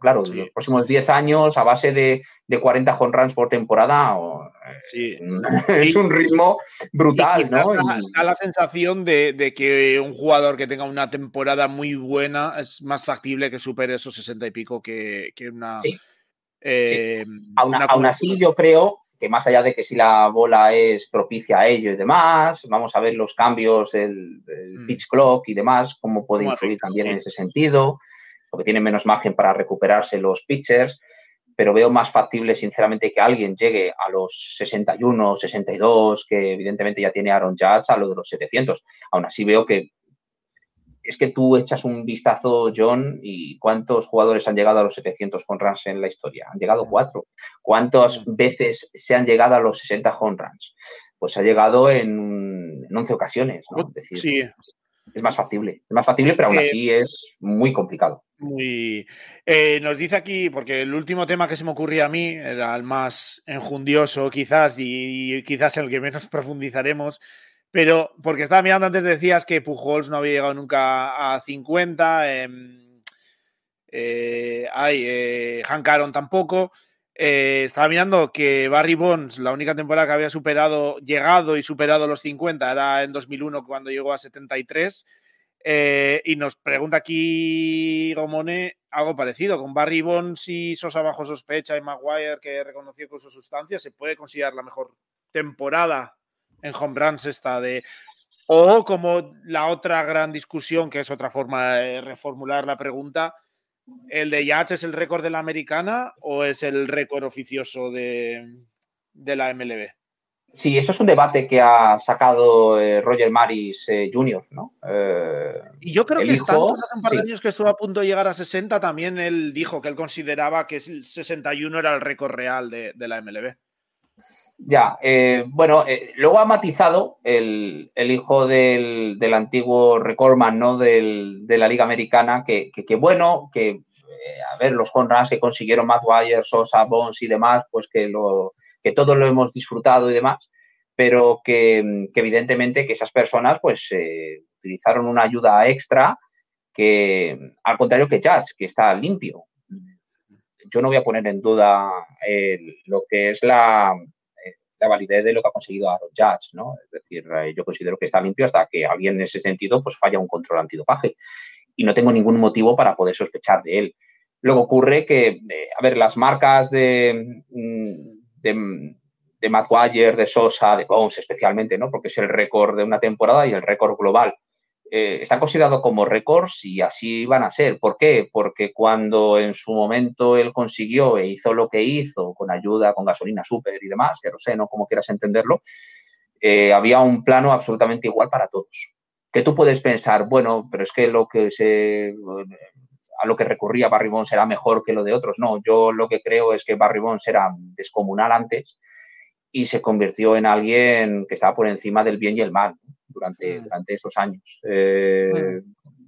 Claro, los próximos 10 años, a base de, de 40 home runs por temporada, es un ritmo brutal, ¿no? Da, la sensación de, que un jugador que tenga una temporada muy buena es más factible que supere esos 60 y pico que, una. Eh, aún así, yo creo que más allá de que si la bola es propicia a ello y demás, vamos a ver los cambios del, mm. pitch clock y demás, cómo puede influir también en ese sentido, porque tienen menos margen para recuperarse los pitchers, pero veo más factible, sinceramente, que alguien llegue a los 61, 62, que evidentemente ya tiene Aaron Judge, a lo de los 700. Aún así veo que es que tú echas un vistazo, John, y cuántos jugadores han llegado a los 700 home runs en la historia. Han llegado cuatro. ¿Cuántas veces se han llegado a los 60 home runs? Pues ha llegado en, 11 ocasiones, ¿no? Es decir, sí. es más factible. Es más factible, pero aún eh, así es muy complicado. Muy. Eh, nos dice aquí, porque el último tema que se me ocurría a mí era el más enjundioso, quizás, y quizás el que menos profundizaremos, pero porque estaba mirando antes, decías que Pujols no había llegado nunca a 50. Em, eh, eh, Hank Aaron tampoco. Eh, estaba mirando que Barry Bonds, la única temporada que había superado, llegado y superado los 50 era en 2001 cuando llegó a 73. Y nos pregunta aquí Gomone algo parecido. Con Barry Bonds y Sosa bajo sospecha y Maguire que reconoció con su sustancia, ¿se puede considerar la mejor temporada en home runs esta de... O como la otra gran discusión, que es otra forma de reformular la pregunta, ¿el de Yates es el récord de la americana o es el récord oficioso de, la MLB? Sí, eso es un debate que ha sacado eh, Roger Maris eh, Jr., ¿no? Eh, y yo creo que hace un par de años que estuvo a punto de llegar a 60, también él dijo que él consideraba que el 61 era el récord real de, de la MLB. Ya, bueno, luego ha matizado el, hijo del, antiguo recordman ¿no? de la Liga Americana, que, bueno, que a ver, los runs que consiguieron Maguire, Sosa, Bones y demás, pues que, lo, que todos lo hemos disfrutado y demás, pero que, evidentemente que esas personas pues utilizaron una ayuda extra que, al contrario que Judge, que está limpio. Yo no voy a poner en duda lo que es la, la validez de lo que ha conseguido Aaron Judge, ¿no? Es decir, eh, yo considero que está limpio hasta que alguien en ese sentido pues falla un control antidopaje y no tengo ningún motivo para poder sospechar de él. Luego ocurre que, eh, a ver, las marcas de, mm, de, de de Sosa, de Bones especialmente, ¿no? Porque es el récord de una temporada y el récord global eh, están considerados como récords y así van a ser. ¿Por qué? Porque cuando en su momento él consiguió e hizo lo que hizo, con ayuda, con gasolina super y demás, que no sé, no como quieras entenderlo, eh, había un plano absolutamente igual para todos. Que tú puedes pensar, bueno, pero es que lo que se a lo que recurría Barry Bonds era mejor que lo de otros. No, yo lo que creo es que Barry Bonds era descomunal antes y se convirtió en alguien que estaba por encima del bien y el mal durante, mm. durante esos años. Eh,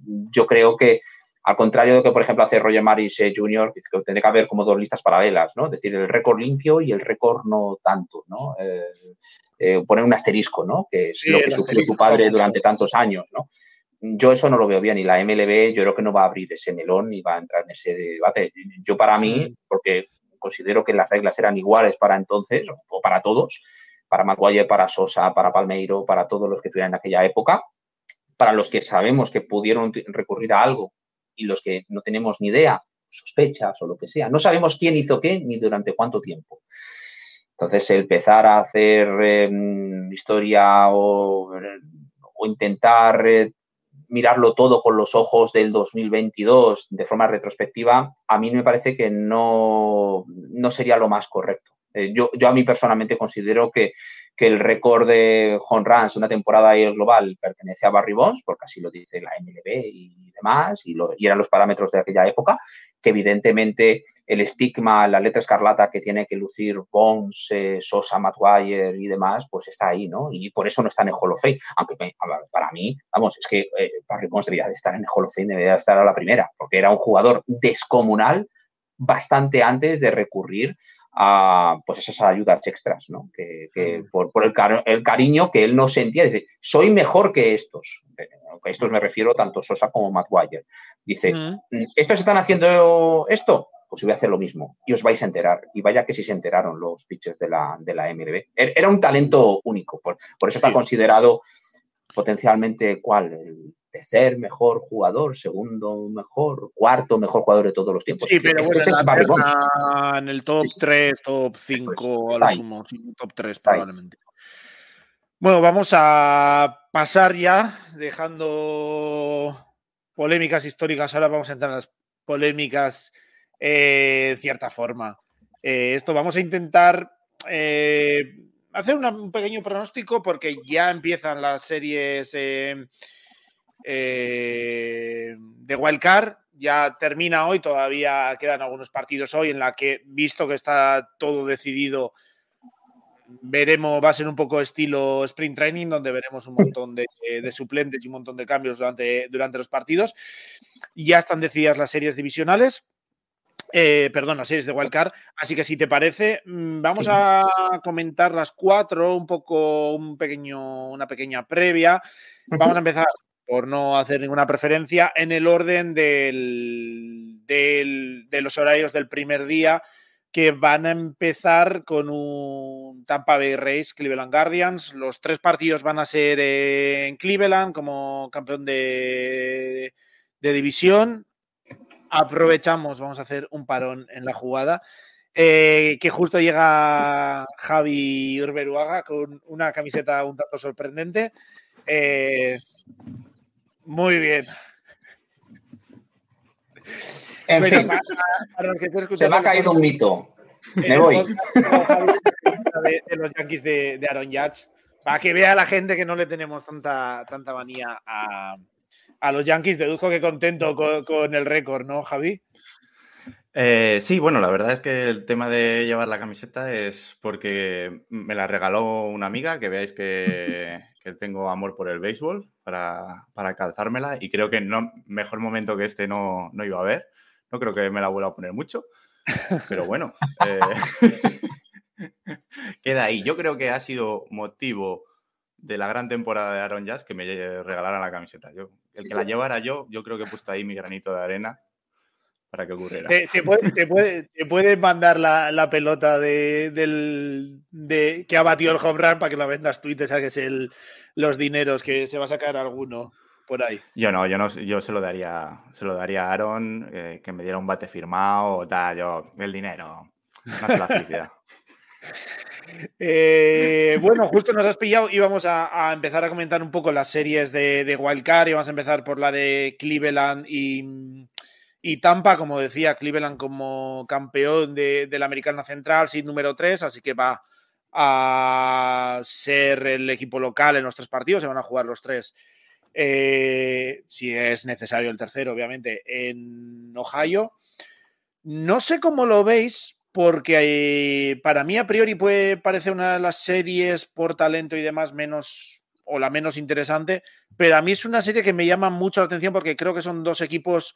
mm. Yo creo que, al contrario de que, por ejemplo, hace Roger Maris eh, Jr., que tendría que haber como dos listas paralelas, ¿no? Es decir, el récord limpio y el récord no tanto, ¿no? Eh, poner un asterisco, ¿no? Que es lo que sufrió su padre durante tantos años, ¿no? Yo eso no lo veo bien y la MLB yo creo que no va a abrir ese melón ni va a entrar en ese debate. Yo para mí, mm. porque considero que las reglas eran iguales para entonces o para todos, para Maguire, para Sosa, para Palmeiro, para todos los que estuvieran en aquella época, para los que sabemos que pudieron recurrir a algo y los que no tenemos ni idea, sospechas o lo que sea. No sabemos quién hizo qué ni durante cuánto tiempo. Entonces, empezar a hacer em, historia o, intentar eh, mirarlo todo con los ojos del 2022 de forma retrospectiva, a mí me parece que no, no sería lo más correcto. Eh, yo, yo, a mí personalmente considero que, el récord de home runs una temporada global pertenece a Barry Bonds, porque así lo dice la MLB y demás, y, eran los parámetros de aquella época, que evidentemente el estigma, la letra escarlata que tiene que lucir Bonds, eh, Sosa, Maguire y demás, pues está ahí, ¿no? Y por eso no está en el Hall of Fame. Aunque para mí, vamos, es que eh, Barry Bonds debería de estar en el Hall of Fame, debería de estar a la primera, porque era un jugador descomunal bastante antes de recurrir a pues esas ayudas extras, ¿no? Que, mm. por, el, cariño que él no sentía, dice, soy mejor que estos. A estos me refiero tanto Sosa como Maguire. Dice, mm. Mm, ¿estos están haciendo esto? Pues voy a hacer lo mismo y os vais a enterar. Y vaya que sí se enteraron los pitchers de la, de la MLB. Er, era un talento único, por, eso está considerado potencialmente, ¿cuál? El tercer mejor jugador, segundo mejor, cuarto mejor jugador de todos los tiempos. Sí, pero bueno, en, el top 3, top 5, top 3 probablemente. Bueno, vamos a pasar ya, dejando polémicas históricas. Ahora vamos a entrar en las polémicas eh, en cierta forma. Eh, esto vamos a intentar eh, hacer un pequeño pronóstico porque ya empiezan las series eh, de Wildcard. Ya termina hoy, todavía quedan algunos partidos hoy en la que, visto que está todo decidido, veremos, va a ser un poco estilo sprint training, donde veremos un montón de, suplentes y un montón de cambios durante, durante los partidos. Ya están decididas las series divisionales. Eh, perdón, las series de Wildcard. Así que si te parece, mm, vamos a comentar las cuatro, un poco, un pequeño, una pequeña previa. Vamos a empezar por no hacer ninguna preferencia, en el orden del, de los horarios del primer día, que van a empezar con un Tampa Bay Rays Cleveland Guardians. Los tres partidos van a ser en Cleveland como campeón de, división. Aprovechamos, vamos a hacer un parón en la jugada. Eh, que justo llega Javi Urberuaga con una camiseta un tanto sorprendente. Eh, muy bien. En fin, se me ha caído un mito. Me voy. De, los Yankees de, Aaron Judge, para que vea la gente que no le tenemos tanta, tanta manía a, los Yankees. Deduzco que contento con, el récord, ¿no, Javi? Eh, sí, bueno, la verdad es que el tema de llevar la camiseta es porque me la regaló una amiga, que veáis que, tengo amor por el béisbol para, calzármela y creo que no mejor momento que este no, iba a haber. No creo que me la vuelva a poner mucho, pero bueno, eh, queda ahí. Yo creo que ha sido motivo de la gran temporada de Aaron Jazz que me regalara la camiseta. Yo, el que la llevara yo, yo creo que he puesto ahí mi granito de arena para que ocurriera. Te, puedes mandar la, pelota de, que ha batido el home run para que la vendas tú y te saques el, los dineros que se va a sacar alguno por ahí. Yo no, yo no, yo se lo daría, se lo daría a Aaron, eh, que me diera un bate firmado o tal, yo, el dinero, la felicidad. Eh, bueno, justo nos has pillado y vamos a, empezar a comentar un poco las series de, de Wildcard y vamos a empezar por la de Cleveland y, y Tampa, como decía, Cleveland como campeón de, la Americana Central, sin número 3, así que va a ser el equipo local en los tres partidos, se van a jugar los tres, eh, si es necesario el tercero, obviamente, en Ohio. No sé cómo lo veis, porque eh, para mí a priori puede parecer una de las series por talento y demás menos o la menos interesante, pero a mí es una serie que me llama mucho la atención porque creo que son dos equipos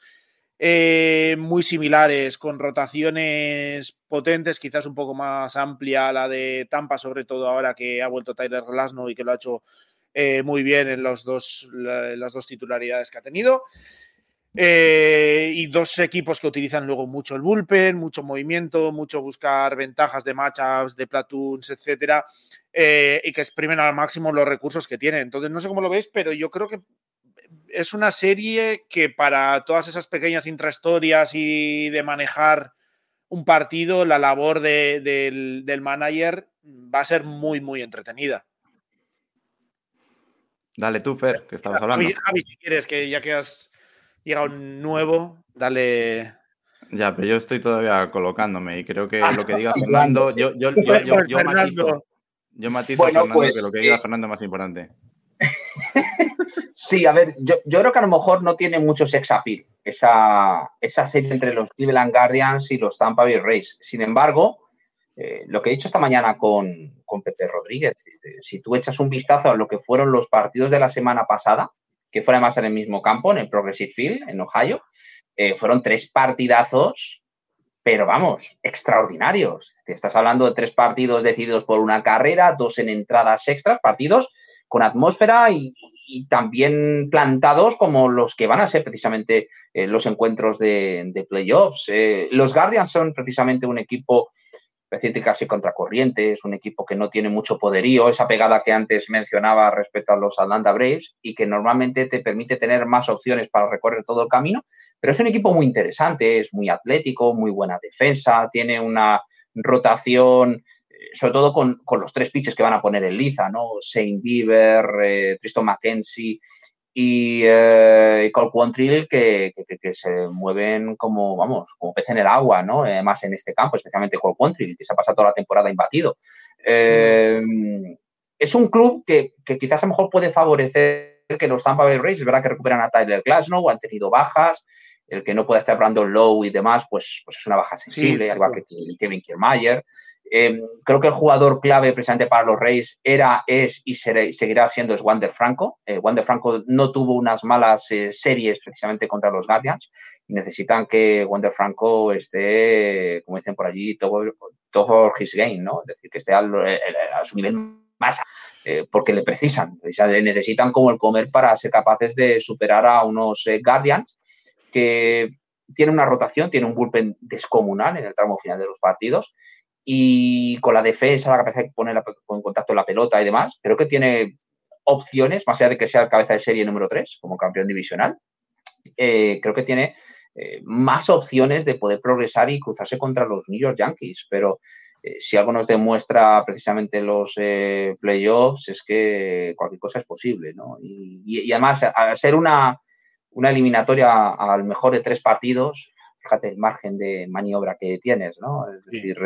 eh, muy similares, con rotaciones potentes, quizás un poco más amplia la de Tampa, sobre todo ahora que ha vuelto Tyler Lasno y que lo ha hecho eh, muy bien en los dos, las dos titularidades que ha tenido. Eh, y dos equipos que utilizan luego mucho el bullpen, mucho movimiento, mucho buscar ventajas de matchups, de platoons, etcétera, y que exprimen al máximo los recursos que tienen. Entonces, no sé cómo lo veis, pero yo creo que es una serie que para todas esas pequeñas intrahistorias y de manejar un partido, la labor del, manager va a ser muy, muy entretenida. Dale tú, Fer, que estamos hablando. Javi, si quieres, que ya que has llegado nuevo, dale. Ya, pero yo estoy todavía colocándome y creo que lo que diga Fernando, yo, yo, yo, yo, yo matizo, yo matizo Fernando pues, que lo que diga eh, Fernando es más importante. sí, a ver, yo, creo que a lo mejor no tiene mucho sex appeal esa, esa serie entre los Cleveland Guardians y los Tampa Bay Rays. Sin embargo, eh, lo que he dicho esta mañana con, Pepe Rodríguez, eh, si tú echas un vistazo a lo que fueron los partidos de la semana pasada, que fue además en el mismo campo, en el Progressive Field, en Ohio, eh, fueron tres partidazos, pero vamos, extraordinarios. Estás hablando de tres partidos decididos por una carrera, dos en entradas extras, partidos con atmósfera y, también plantados como los que van a ser precisamente eh, los encuentros de, playoffs. Eh, los Guardians son precisamente un equipo reciente casi contracorriente, es un equipo que no tiene mucho poderío, esa pegada que antes mencionaba respecto a los Atlanta Braves y que normalmente te permite tener más opciones para recorrer todo el camino, pero es un equipo muy interesante, es muy atlético, muy buena defensa, tiene una rotación sobre todo con, los tres pitches que van a poner en liza, ¿no? Saint Bieber, eh, Tristan McKenzie y eh, Cole Quantrill que, se mueven como, vamos, como pez en el agua, ¿no? Eh, más en este campo, especialmente Cole Quantrill, que se ha pasado toda la temporada imbatido. Eh, es un club que, quizás a lo mejor puede favorecer que los Tampa Bay Rays, verdad que recuperan a Tyler Glasnow, han tenido bajas, el que no pueda estar Brandon Lowe y demás, pues, pues es una baja sensible, igual que Kevin Kiermaier. Em, creo que el jugador clave precisamente para los Reyes era, es y seguirá siendo es Wander Franco. Eh, Wander Franco no tuvo unas malas eh, series precisamente contra los Guardians y necesitan que Wander Franco esté, como dicen por allí, todo, todo his game, ¿no? Es decir, que esté a su nivel más eh, porque le precisan, le necesitan como el comer para ser capaces de superar a unos Guardians que tienen una rotación, tienen un bullpen descomunal en el tramo final de los partidos y con la defensa, la capacidad de poner en contacto la pelota y demás, creo que tiene opciones, más allá de que sea el cabeza de serie número 3 como campeón divisional, eh, creo que tiene eh, más opciones de poder progresar y cruzarse contra los New York Yankees. Pero eh, si algo nos demuestra precisamente los playoffs es que cualquier cosa es posible, ¿no? Y, además, al ser una, una eliminatoria al mejor de tres partidos, fíjate el margen de maniobra que tienes, ¿no? Es decir,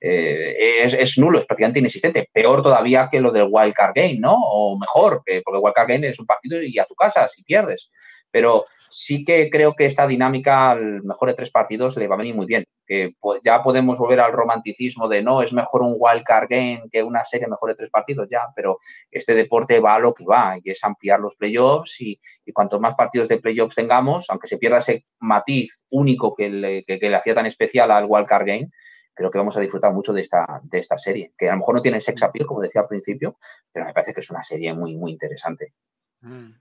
eh, es, nulo, es prácticamente inexistente. Peor todavía que lo del wildcard game, ¿no? O mejor, porque el wildcard game es un partido y a tu casa si pierdes. Pero sí que creo que esta dinámica al mejor de tres partidos le va a venir muy bien. Que ya podemos volver al romanticismo de no, es mejor un wildcard game que una serie mejor de tres partidos, ya, pero este deporte va a lo que va y es ampliar los playoffs y, y cuanto más partidos de playoffs tengamos, aunque se pierda ese matiz único que le, que le hacía tan especial al wildcard game, creo que vamos a disfrutar mucho de esta, de esta serie, que a lo mejor no tiene sex appeal, como decía al principio, pero me parece que es una serie muy, muy interesante. Mm.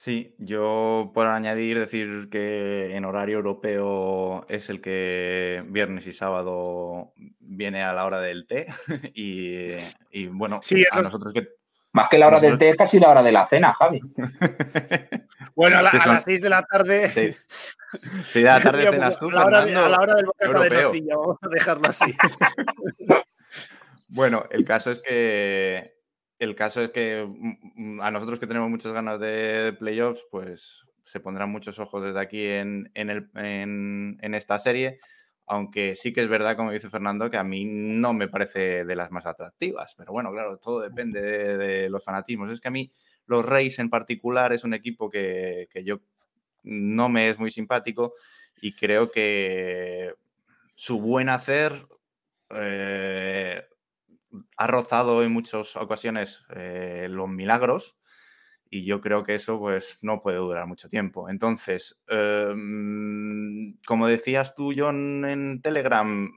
Sí, yo por añadir, decir que en horario europeo es el que viernes y sábado viene a la hora del té y, y bueno, sí, a nosotros que... Más que la hora del té es casi la hora de la cena, Javi. bueno, a, la, a las 6 de la tarde... Sí. Sí, de la tarde cenas tú, a la, hora, a la hora del bocata de nocilla, vamos a dejarlo así. bueno, el caso es que el caso es que mm, mm, a nosotros que tenemos muchas ganas de playoffs, pues se pondrán muchos ojos desde aquí en, el, en, esta serie, aunque sí que es verdad, como dice Fernando, que a mí no me parece de las más atractivas, pero bueno, claro, todo depende de, los fanatismos. Es que a mí los Reyes en particular es un equipo que, yo no me es muy simpático y creo que su buen hacer eh, ha rozado en muchas ocasiones eh, los milagros y yo creo que eso pues no puede durar mucho tiempo. Entonces, em, como decías tú, John, en Telegram,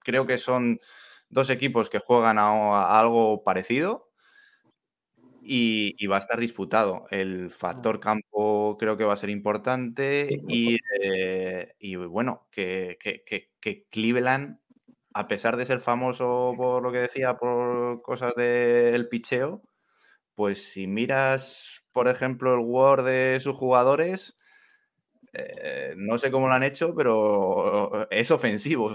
creo que son dos equipos que juegan a, algo parecido y, va a estar disputado. El factor campo creo que va a ser importante y, eh, y, bueno, que, que, que Cleveland a pesar de ser famoso por lo que decía, por cosas del picheo, pues si miras, por ejemplo, el Word de sus jugadores, eh, no sé cómo lo han hecho, pero es ofensivo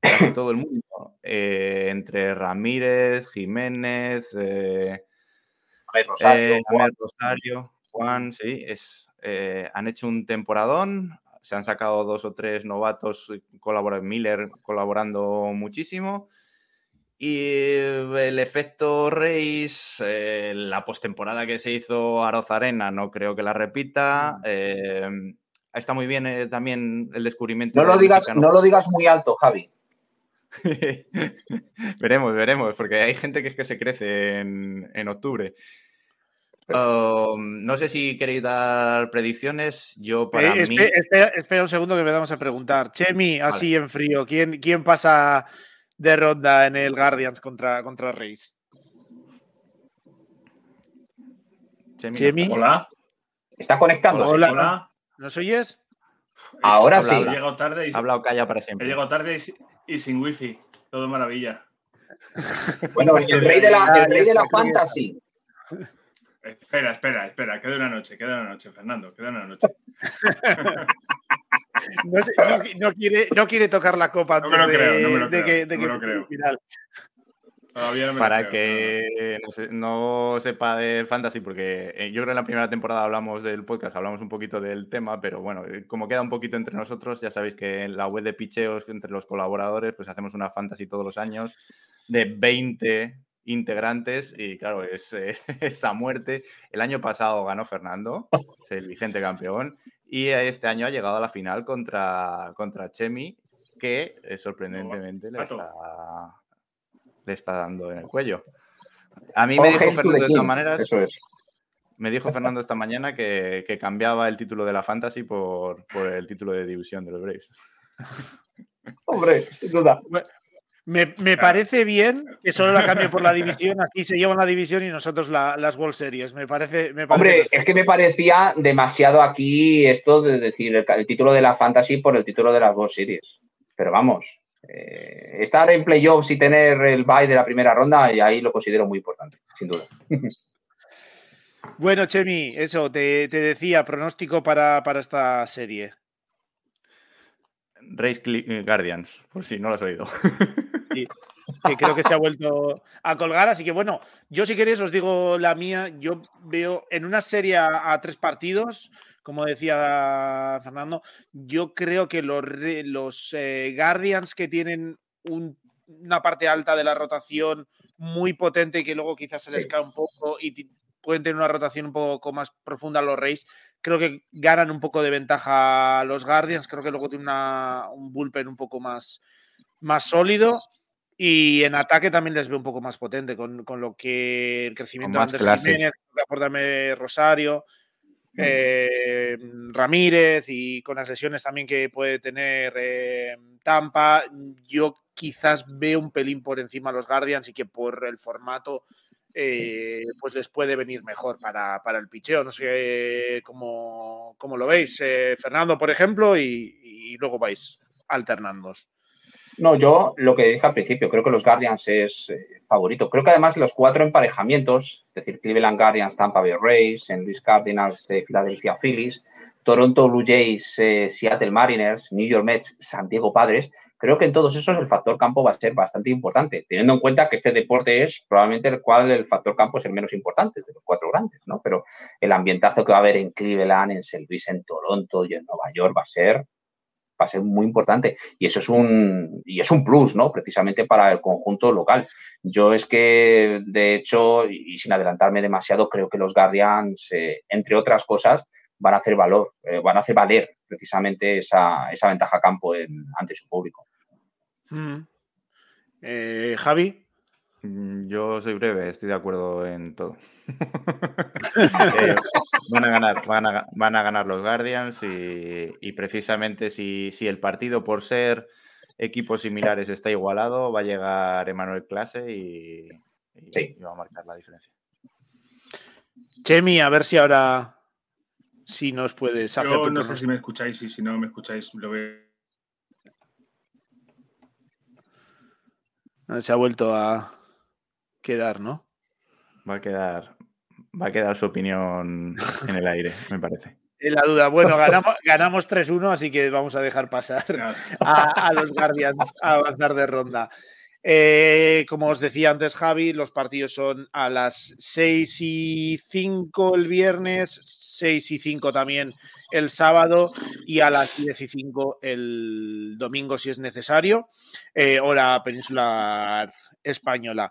casi todo el mundo. Eh, entre Ramírez, Jiménez, eh, Rosario, Juan. Rosario, Juan, sí, es, han hecho un temporadón, se han sacado dos o tres novatos, colabora Miller colaborando muchísimo. Y el efecto Reis, eh, la postemporada que se hizo a Arena, no creo que la repita. Eh, está muy bien eh, también el descubrimiento. No lo, digas, no lo digas muy alto, Javi. veremos, veremos, porque hay gente que es que se crece en, en octubre. Um, no sé si queréis dar predicciones. Yo para eh, mí. Espera, un segundo que me vamos a preguntar. Chemi, así en frío, ¿quién, ¿quién pasa de ronda en el Guardians contra, contra Reis? Chemi. Hola. ¿Está conectando? Hola. ¿Nos oyes? Ahora sí. He llegado tarde y, hablado calla para siempre. He llegado tarde y, sin wifi. Todo maravilla. Bueno, el rey de la, el rey de la fantasy. Espera, espera, espera, queda una noche, queda una noche, Fernando, queda una noche. no, quiere, no quiere tocar la copa antes no me lo creo, no me lo de, creo, de que, no me lo creo. Final. Todavía no me Para lo creo, que no, sepa del fantasy, porque eh, yo creo que en la primera temporada hablamos del podcast, hablamos un poquito del tema, pero bueno, eh, como queda un poquito entre nosotros, ya sabéis que en la web de picheos entre los colaboradores, pues hacemos una fantasy todos los años de 20 integrantes y claro, es eh, esa muerte. El año pasado ganó Fernando, es el vigente campeón, y este año ha llegado a la final contra, contra Chemi, que eh, sorprendentemente le está, le está dando en el cuello. A mí me dijo Fernando de todas maneras, me dijo Fernando esta mañana que, que, cambiaba el título de la Fantasy por, por el título de división de los Braves. Hombre, sin duda. Me, me parece bien que solo la cambie por la división. Aquí se llevan la división y nosotros la, las World Series. Me parece. Me parece Hombre, perfecto. es que me parecía demasiado aquí esto de decir el, el, título de la Fantasy por el título de las World Series. Pero vamos, eh, estar en playoffs y tener el bye de la primera ronda, y ahí lo considero muy importante, sin duda. Bueno, Chemi, eso, te, te decía, pronóstico para, para esta serie. Race Guardians, por si no lo has oído. Sí, que creo que se ha vuelto a colgar. Así que bueno, yo si queréis os digo la mía. Yo veo en una serie a, a tres partidos, como decía Fernando, yo creo que los, los eh, Guardians que tienen un, una parte alta de la rotación muy potente y que luego quizás se les cae un poco y pueden tener una rotación un poco más profunda los Rays, creo que ganan un poco de ventaja los Guardians. Creo que luego tiene un bullpen un poco más, más sólido. Y en ataque también les veo un poco más potente, con, lo que el crecimiento de Andrés Jiménez, Rosario, mm. eh, Ramírez y con las lesiones también que puede tener eh, Tampa, yo quizás veo un pelín por encima a los Guardians y que por el formato eh, pues les puede venir mejor para, el picheo. No sé cómo, lo veis, Fernando, por ejemplo, y, y luego vais alternando. No, yo lo que dije al principio, creo que los Guardians es eh, favorito. Creo que además los cuatro emparejamientos, es decir, Cleveland Guardians, Tampa Bay Rays, en Louis Cardinals, eh, Philadelphia Phillies, Toronto Blue Jays, eh, Seattle Mariners, New York Mets, San Diego Padres, creo que en todos esos el factor campo va a ser bastante importante, teniendo en cuenta que este deporte es probablemente el cual el factor campo es el menos importante de los cuatro grandes, ¿no? Pero el ambientazo que va a haber en Cleveland, en St. Louis, en Toronto y en Nueva York va a ser va a ser muy importante. Y eso es un, y es un plus, ¿no? Precisamente para el conjunto local. Yo es que, de hecho, y sin adelantarme demasiado, creo que los Guardians, eh, entre otras cosas, van a hacer valor, eh, van a hacer valer precisamente esa, esa ventaja campo ante su público. Mm. Eh, Javi. Mm, yo soy breve, estoy de acuerdo en todo. Eh, van, a ganar, van, a, ganar los Guardians y, precisamente si, el partido por ser equipos similares está igualado, va a llegar Emanuel Clase y, va a marcar la diferencia. Chemi, a ver si ahora si nos puedes hacer. Yo no sé si me escucháis y si no me escucháis lo veo. Se ha vuelto a, quedar, ¿no? Va a quedar, va a quedar su opinión en el aire, me parece. En la duda. Bueno, ganamos, ganamos 3-1, así que vamos a dejar pasar a, los Guardians a avanzar de ronda. Eh, como os decía antes, Javi, los partidos son a las 6 y 5 el viernes, 6 y 5 también el sábado y a las 10 y 5 el domingo si es necesario, eh, hora peninsular española.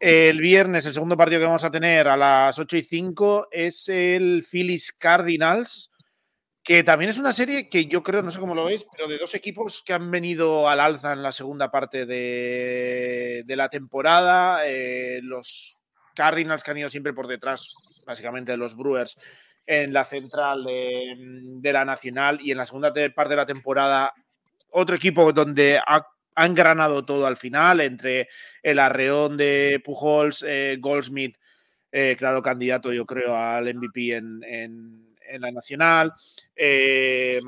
El viernes, el segundo partido que vamos a tener a las 8 y 5 es el Phillies Cardinals, que también es una serie que yo creo, no sé cómo lo veis, pero de dos equipos que han venido al alza en la segunda parte de, la temporada. Eh, los Cardinals que han ido siempre por detrás, básicamente, de los Brewers en la central de, de la Nacional y en la segunda parte de la temporada otro equipo donde ha han granado todo al final, entre el arreón de Pujols, eh, Goldsmith, eh, claro, candidato yo creo al MVP en, la nacional. Eh,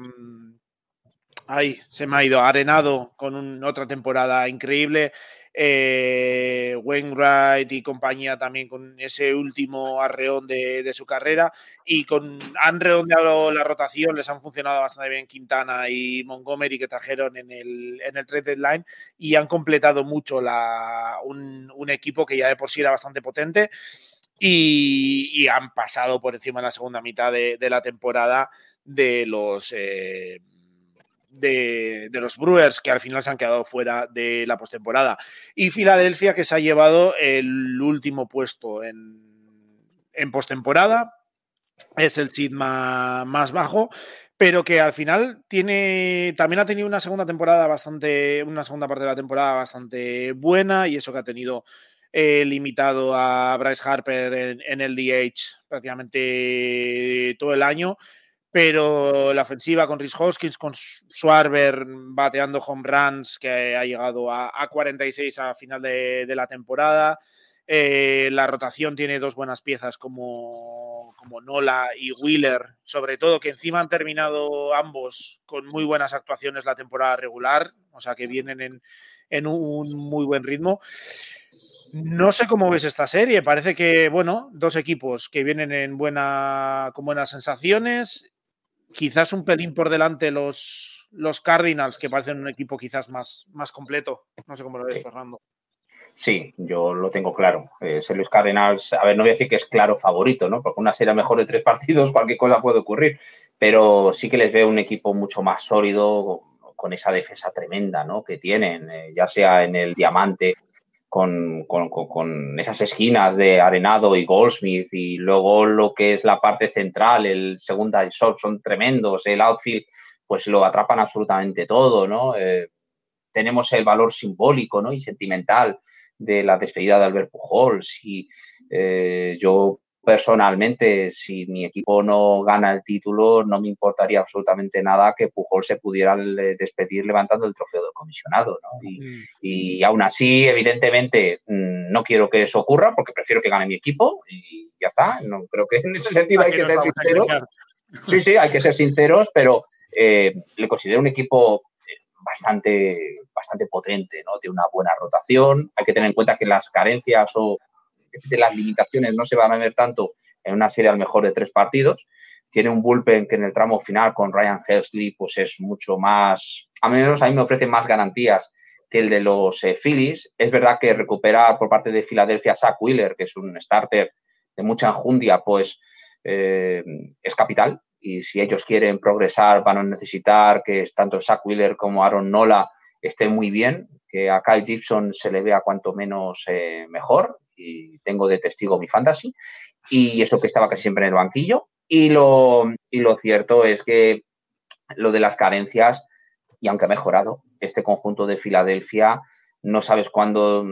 ahí se me ha ido arenado con otra temporada increíble eh, Wainwright y compañía también con ese último arreón de, su carrera. Y con han redondeado la rotación, les han funcionado bastante bien Quintana y Montgomery que trajeron en el, en el trade deadline y han completado mucho un, equipo que ya de por sí era bastante potente y, han pasado por encima en la segunda mitad de, la temporada de los... Eh, de, los Brewers, que al final se han quedado fuera de la postemporada. Y Filadelfia, que se ha llevado el último puesto en, en postemporada. Es el seed más, bajo, pero que al final tiene. También ha tenido una segunda temporada bastante. Una segunda parte de la temporada bastante buena. Y eso que ha tenido eh, limitado a Bryce Harper en, en el DH prácticamente todo el año pero la ofensiva con Rhys Hoskins, con Schwarber bateando home runs, que ha llegado a, 46 a final de, la temporada. Eh, la rotación tiene dos buenas piezas como, como Nola y Wheeler, sobre todo que encima han terminado ambos con muy buenas actuaciones la temporada regular, o sea que vienen en, en un muy buen ritmo. No sé cómo ves esta serie. Parece que, bueno, dos equipos que vienen en buena, con buenas sensaciones quizás un pelín por delante los, los Cardinals, que parecen un equipo quizás más, más completo. No sé cómo lo ves, Fernando. Sí, yo lo tengo claro. Eh, ser los Cardinals, a ver, no voy a decir que es claro favorito, ¿no? Porque una serie mejor de tres partidos, cualquier cosa puede ocurrir. Pero sí que les veo un equipo mucho más sólido, con esa defensa tremenda, ¿no? Que tienen, eh, ya sea en el diamante con, esas esquinas de Arenado y Goldsmith y luego lo que es la parte central, el segunda y short son tremendos, el outfield pues lo atrapan absolutamente todo, ¿no? Eh, tenemos el valor simbólico ¿no? y sentimental de la despedida de Albert Pujols y eh, yo personalmente, si mi equipo no gana el título, no me importaría absolutamente nada que Pujol se pudiera despedir levantando el trofeo del comisionado. ¿no? Y, aún así, evidentemente, mm, no quiero que eso ocurra porque prefiero que gane mi equipo y ya está. No creo que en ese sentido hay que ser sinceros. Sí, sí, hay que ser sinceros, pero eh, le considero un equipo eh, bastante, bastante potente, ¿no? De una buena rotación. Hay que tener en cuenta que las carencias o las limitaciones no se van a ver tanto en una serie al mejor de tres partidos. Tiene un bullpen que en el tramo final con Ryan Helsley pues es mucho más, a menos a mí me ofrece más garantías que el de los eh, Phillies. Es verdad que recupera por parte de Filadelfia Zach Wheeler, que es un starter de mucha enjundia, pues eh, es capital. Y si ellos quieren progresar, van a necesitar que tanto Zach Wheeler como Aaron Nola estén muy bien, que a Kyle Gibson se le vea cuanto menos eh, mejor y tengo de testigo mi fantasy, y eso que estaba casi siempre en el banquillo. Y lo, y lo cierto es que lo de las carencias, y aunque ha mejorado, este conjunto de Filadelfia no sabes cuándo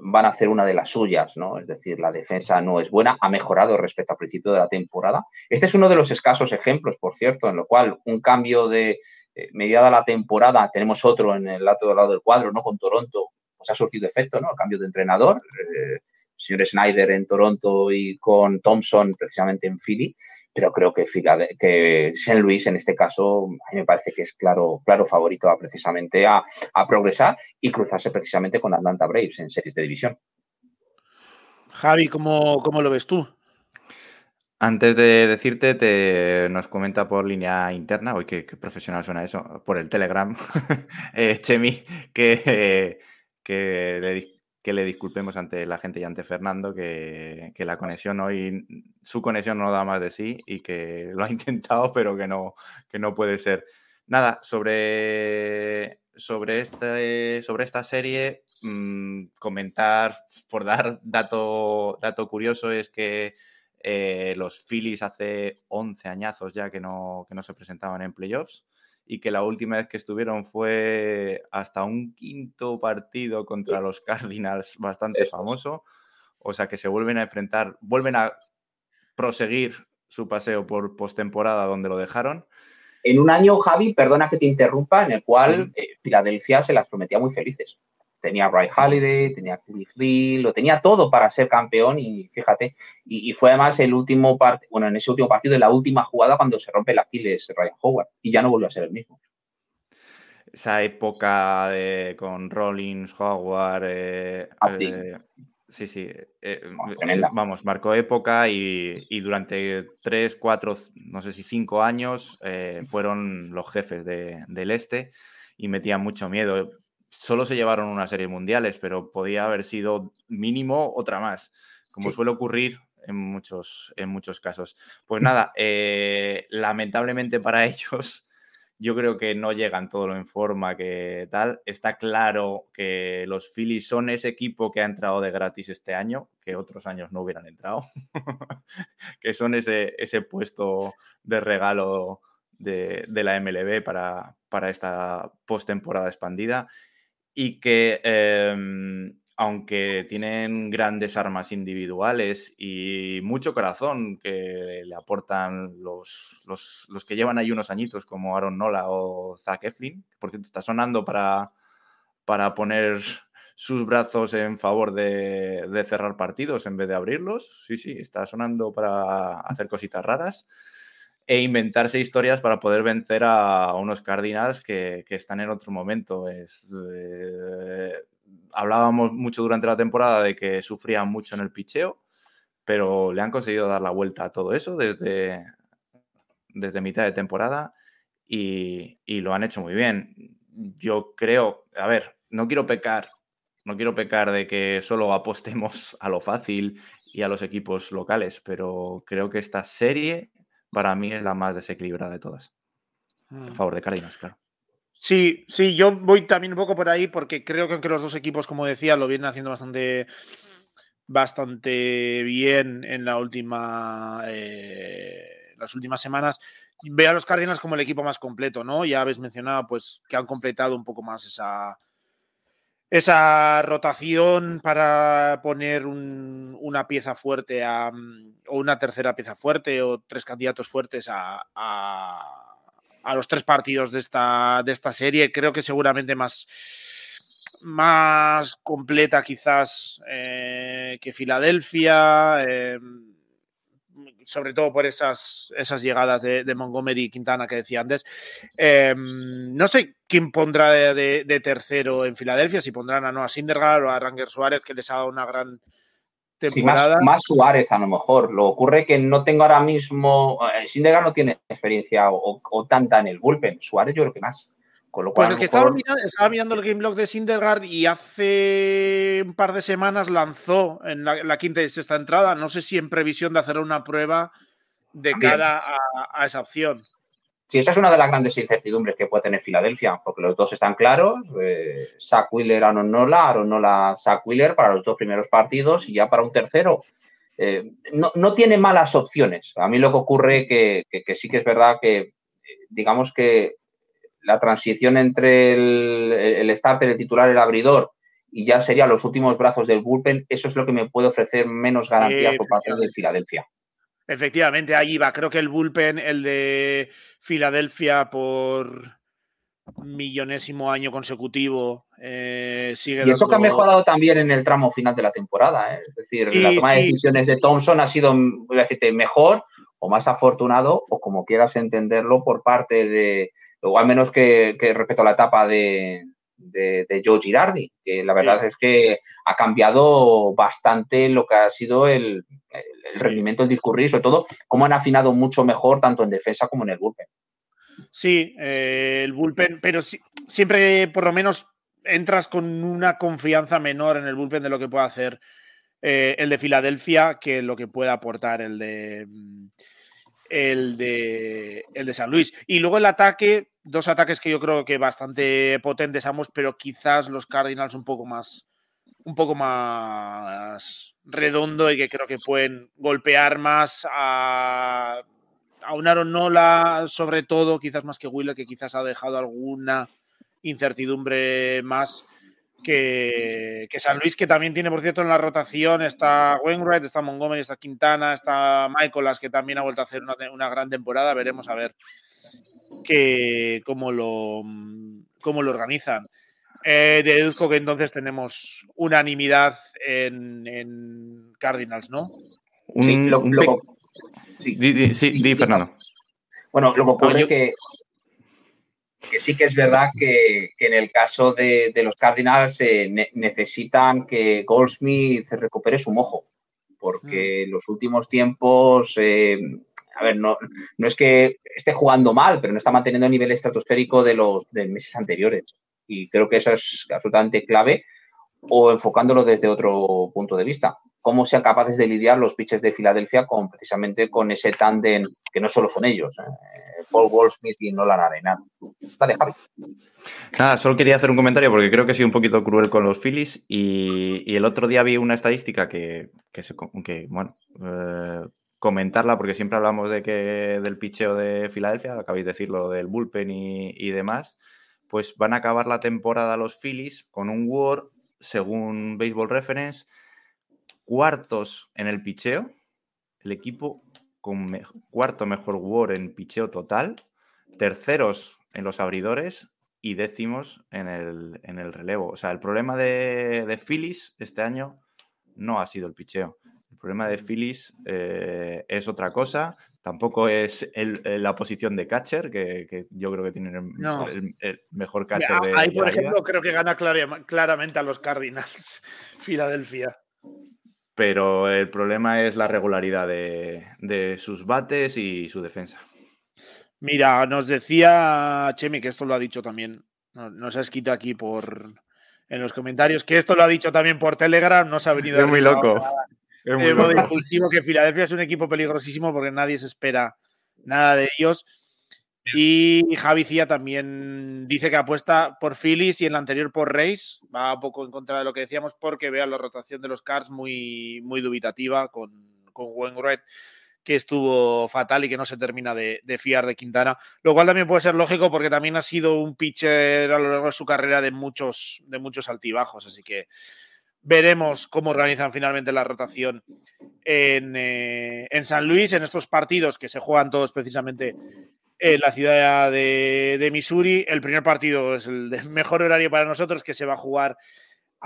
van a hacer una de las suyas, ¿no? Es decir, la defensa no es buena, ha mejorado respecto al principio de la temporada. Este es uno de los escasos ejemplos, por cierto, en lo cual un cambio de eh, mediada la temporada, tenemos otro en el lado del cuadro, ¿no? Con Toronto, pues ha surtido efecto, ¿no? El cambio de entrenador. Eh, señor Snyder en Toronto y con Thompson precisamente en Philly, pero creo que, que St. Louis en este caso a mí me parece que es claro, claro favorito a, precisamente a, progresar y cruzarse precisamente con Atlanta Braves en series de división. Javi, ¿cómo, cómo lo ves tú? Antes de decirte, te, nos comenta por línea interna, hoy qué, profesional suena eso, por el Telegram, eh, Chemi, que, que le, que le disculpemos ante la gente y ante Fernando que, la conexión hoy, su conexión no da más de sí y que lo ha intentado, pero que no, que no puede ser. Nada, sobre, sobre, este, sobre esta serie, mm, comentar, por dar dato, dato curioso, es que eh, los Phillies hace 11 añazos ya que no, que no se presentaban en playoffs y que la última vez que estuvieron fue hasta un quinto partido contra los Cardinals, bastante famoso. O sea que se vuelven a enfrentar, vuelven a proseguir su paseo por postemporada donde lo dejaron. En un año, Javi, perdona que te interrumpa, en el cual eh, Filadelfia se las prometía muy felices tenía Ray Halliday, tenía Cliff Lee, lo tenía todo para ser campeón y fíjate, y, fue además el último partido, bueno, en ese último partido, de la última jugada cuando se rompe el Aquiles Ryan Howard y ya no volvió a ser el mismo. Esa época de, con Rollins, Howard, eh, ah, sí. Eh, sí, sí, eh, vamos, marcó época y, durante tres, cuatro, no sé si cinco años fueron los jefes del este y metían mucho miedo solo se llevaron una serie mundiales, pero podía haber sido mínimo otra más, como suele ocurrir en muchos, en muchos casos. Pues nada, eh, lamentablemente para ellos, yo creo que no llegan todo lo en forma que tal. Está claro que los Phillies son ese equipo que ha entrado de gratis este año, que otros años no hubieran entrado, que son ese, ese puesto de regalo de, la MLB para, para esta postemporada expandida y que em, aunque tienen grandes armas individuales y mucho corazón que le aportan los, los, que llevan ahí unos añitos como Aaron Nola o Zach Eflin, que por cierto está sonando para, para poner sus brazos en favor de, de, cerrar partidos en vez de abrirlos. Sí, sí, está sonando para hacer cositas raras e inventarse historias para poder vencer a unos Cardinals que, están en otro momento. Es, eh, hablábamos mucho durante la temporada de que sufrían mucho en el picheo, pero le han conseguido dar la vuelta a todo eso desde, desde mitad de temporada y, y lo han hecho muy bien. Yo creo, a ver, no quiero pecar, no quiero pecar de que solo apostemos a lo fácil y a los equipos locales, pero creo que esta serie para mí es la más desequilibrada de todas. A mm. favor de Cardinals, claro. Sí, sí, yo voy también un poco por ahí porque creo que aunque los dos equipos, como decía, lo vienen haciendo bastante, bastante bien en la última, eh, las últimas semanas. Veo a los Cardinals como el equipo más completo, ¿no? Ya habéis mencionado, pues, que han completado un poco más esa, esa rotación para poner una pieza fuerte a, o una tercera pieza fuerte o tres candidatos fuertes a los tres partidos de esta, de esta serie. Creo que seguramente más, más completa quizás eh, que Filadelfia, eh, sobre todo por esas, esas llegadas de, Montgomery y Quintana que decía antes. Eh, no sé quién pondrá de, tercero en Filadelfia, si pondrán a Noah Sindergaard o a Ranger Suárez, que les ha dado una gran más, Suárez a lo mejor. Lo ocurre que no tengo ahora mismo. Eh, Sindegar no tiene experiencia o, tanta en el bullpen. Suárez yo creo que más. Con lo cual, pues es que estaba, mirando, el game log de Sindergaard y hace un par de semanas lanzó en la, quinta y sexta entrada. No sé si en previsión de hacer una prueba de cara a esa opción. Sí, esa es una de las grandes incertidumbres que puede tener Filadelfia, porque los dos están claros. Eh, Zach Wheeler, Aaron Nola, Aaron Nola, Zach Wheeler para los dos primeros partidos y ya para un tercero. Eh, no, tiene malas opciones. A mí lo que ocurre que, que, sí que es verdad que, digamos que la transición entre el, el starter, el titular, el abridor y ya serían los últimos brazos del bullpen, eso es lo que me puede ofrecer menos garantías por parte de Filadelfia. Efectivamente, ahí va. Creo que el bullpen, el de Filadelfia por millonésimo año consecutivo, eh, sigue. Y esto que ha mejorado también en el tramo final de la temporada. ¿eh? Es decir, la toma de decisiones de Thompson ha sido, voy a decirte, mejor o más afortunado, o como quieras entenderlo, por parte de, o al menos que, que respecto a la etapa de, de, Joe Girardi, que la verdad es que ha cambiado bastante lo que ha sido el, rendimiento del discurrir, sobre todo cómo han afinado mucho mejor tanto en defensa como en el bullpen. Sí, eh, el bullpen, pero siempre por lo menos entras con una confianza menor en el bullpen de lo que puede hacer eh, el de Filadelfia que lo que puede aportar el de el de, el de San Luis. Y luego el ataque, dos ataques que yo creo que bastante potentes ambos, pero quizás los Cardinals un poco más, un poco más redondo y que creo que pueden golpear más a, a un Aaron Nola, sobre todo, quizás más que Wheeler, que quizás ha dejado alguna incertidumbre más que, San Luis, que también tiene, por cierto, en la rotación, está Wainwright, está Montgomery, está Quintana, está Michaelas, que también ha vuelto a hacer una, gran temporada. Veremos a ver que, cómo, lo, cómo lo organizan. Eh, deduzco que entonces tenemos unanimidad en, Cardinals, ¿no? sí, di, Fernando. Bueno, lo que ocurre es que que sí que es verdad que, en el caso de, los Cardinals eh, necesitan que Goldsmith recupere su mojo, porque en mm. los últimos tiempos, eh, a ver, no, no, es que esté jugando mal, pero no está manteniendo el nivel estratosférico de los de meses anteriores. Y creo que eso es absolutamente clave, o enfocándolo desde otro punto de vista cómo sean capaces de lidiar los pitches de Filadelfia con precisamente con ese tándem que no solo son ellos, ¿eh? Paul Goldsmith y Nolan Arena. Dale, Javi. Nada, solo quería hacer un comentario porque creo que he sido un poquito cruel con los Phillies y, el otro día vi una estadística que, que, bueno, eh, comentarla porque siempre hablamos de que del picheo de Filadelfia, acabáis de decirlo del bullpen y, y demás, pues van a acabar la temporada los Phillies con un WAR, según Baseball Reference, cuartos en el picheo, el equipo con cuarto mejor WAR en picheo total, terceros en los abridores y décimos en el, en el relevo. O sea, el problema de, de, Phillies este año no ha sido el picheo. El problema de Phillies eh, es otra cosa. Tampoco es la posición de catcher, que, yo creo que tienen el, mejor catcher de. Ahí, por ejemplo, creo que gana claramente a los Cardinals, Filadelfia pero el problema es la regularidad de, sus bates y su defensa. Mira, nos decía Chemi, que esto lo ha dicho también, nos ha escrito aquí por en los comentarios, que esto lo ha dicho también por Telegram, no se ha venido. Es muy loco. Es muy loco. impulsivo que Filadelfia es un equipo peligrosísimo porque nadie se espera nada de ellos. Y Javi Cía también dice que apuesta por Phillies y en la anterior por Reis. Va un poco en contra de lo que decíamos porque vea la rotación de los Cards muy, muy dubitativa con, con Wainwright que estuvo fatal y que no se termina de, fiar de Quintana, lo cual también puede ser lógico porque también ha sido un pitcher a lo largo de su carrera de muchos, de muchos altibajos, así que veremos cómo organizan finalmente la rotación en, eh, en San Luis, en estos partidos que se juegan todos precisamente en la ciudad de, de, Missouri. El primer partido es el mejor horario para nosotros, que se va a jugar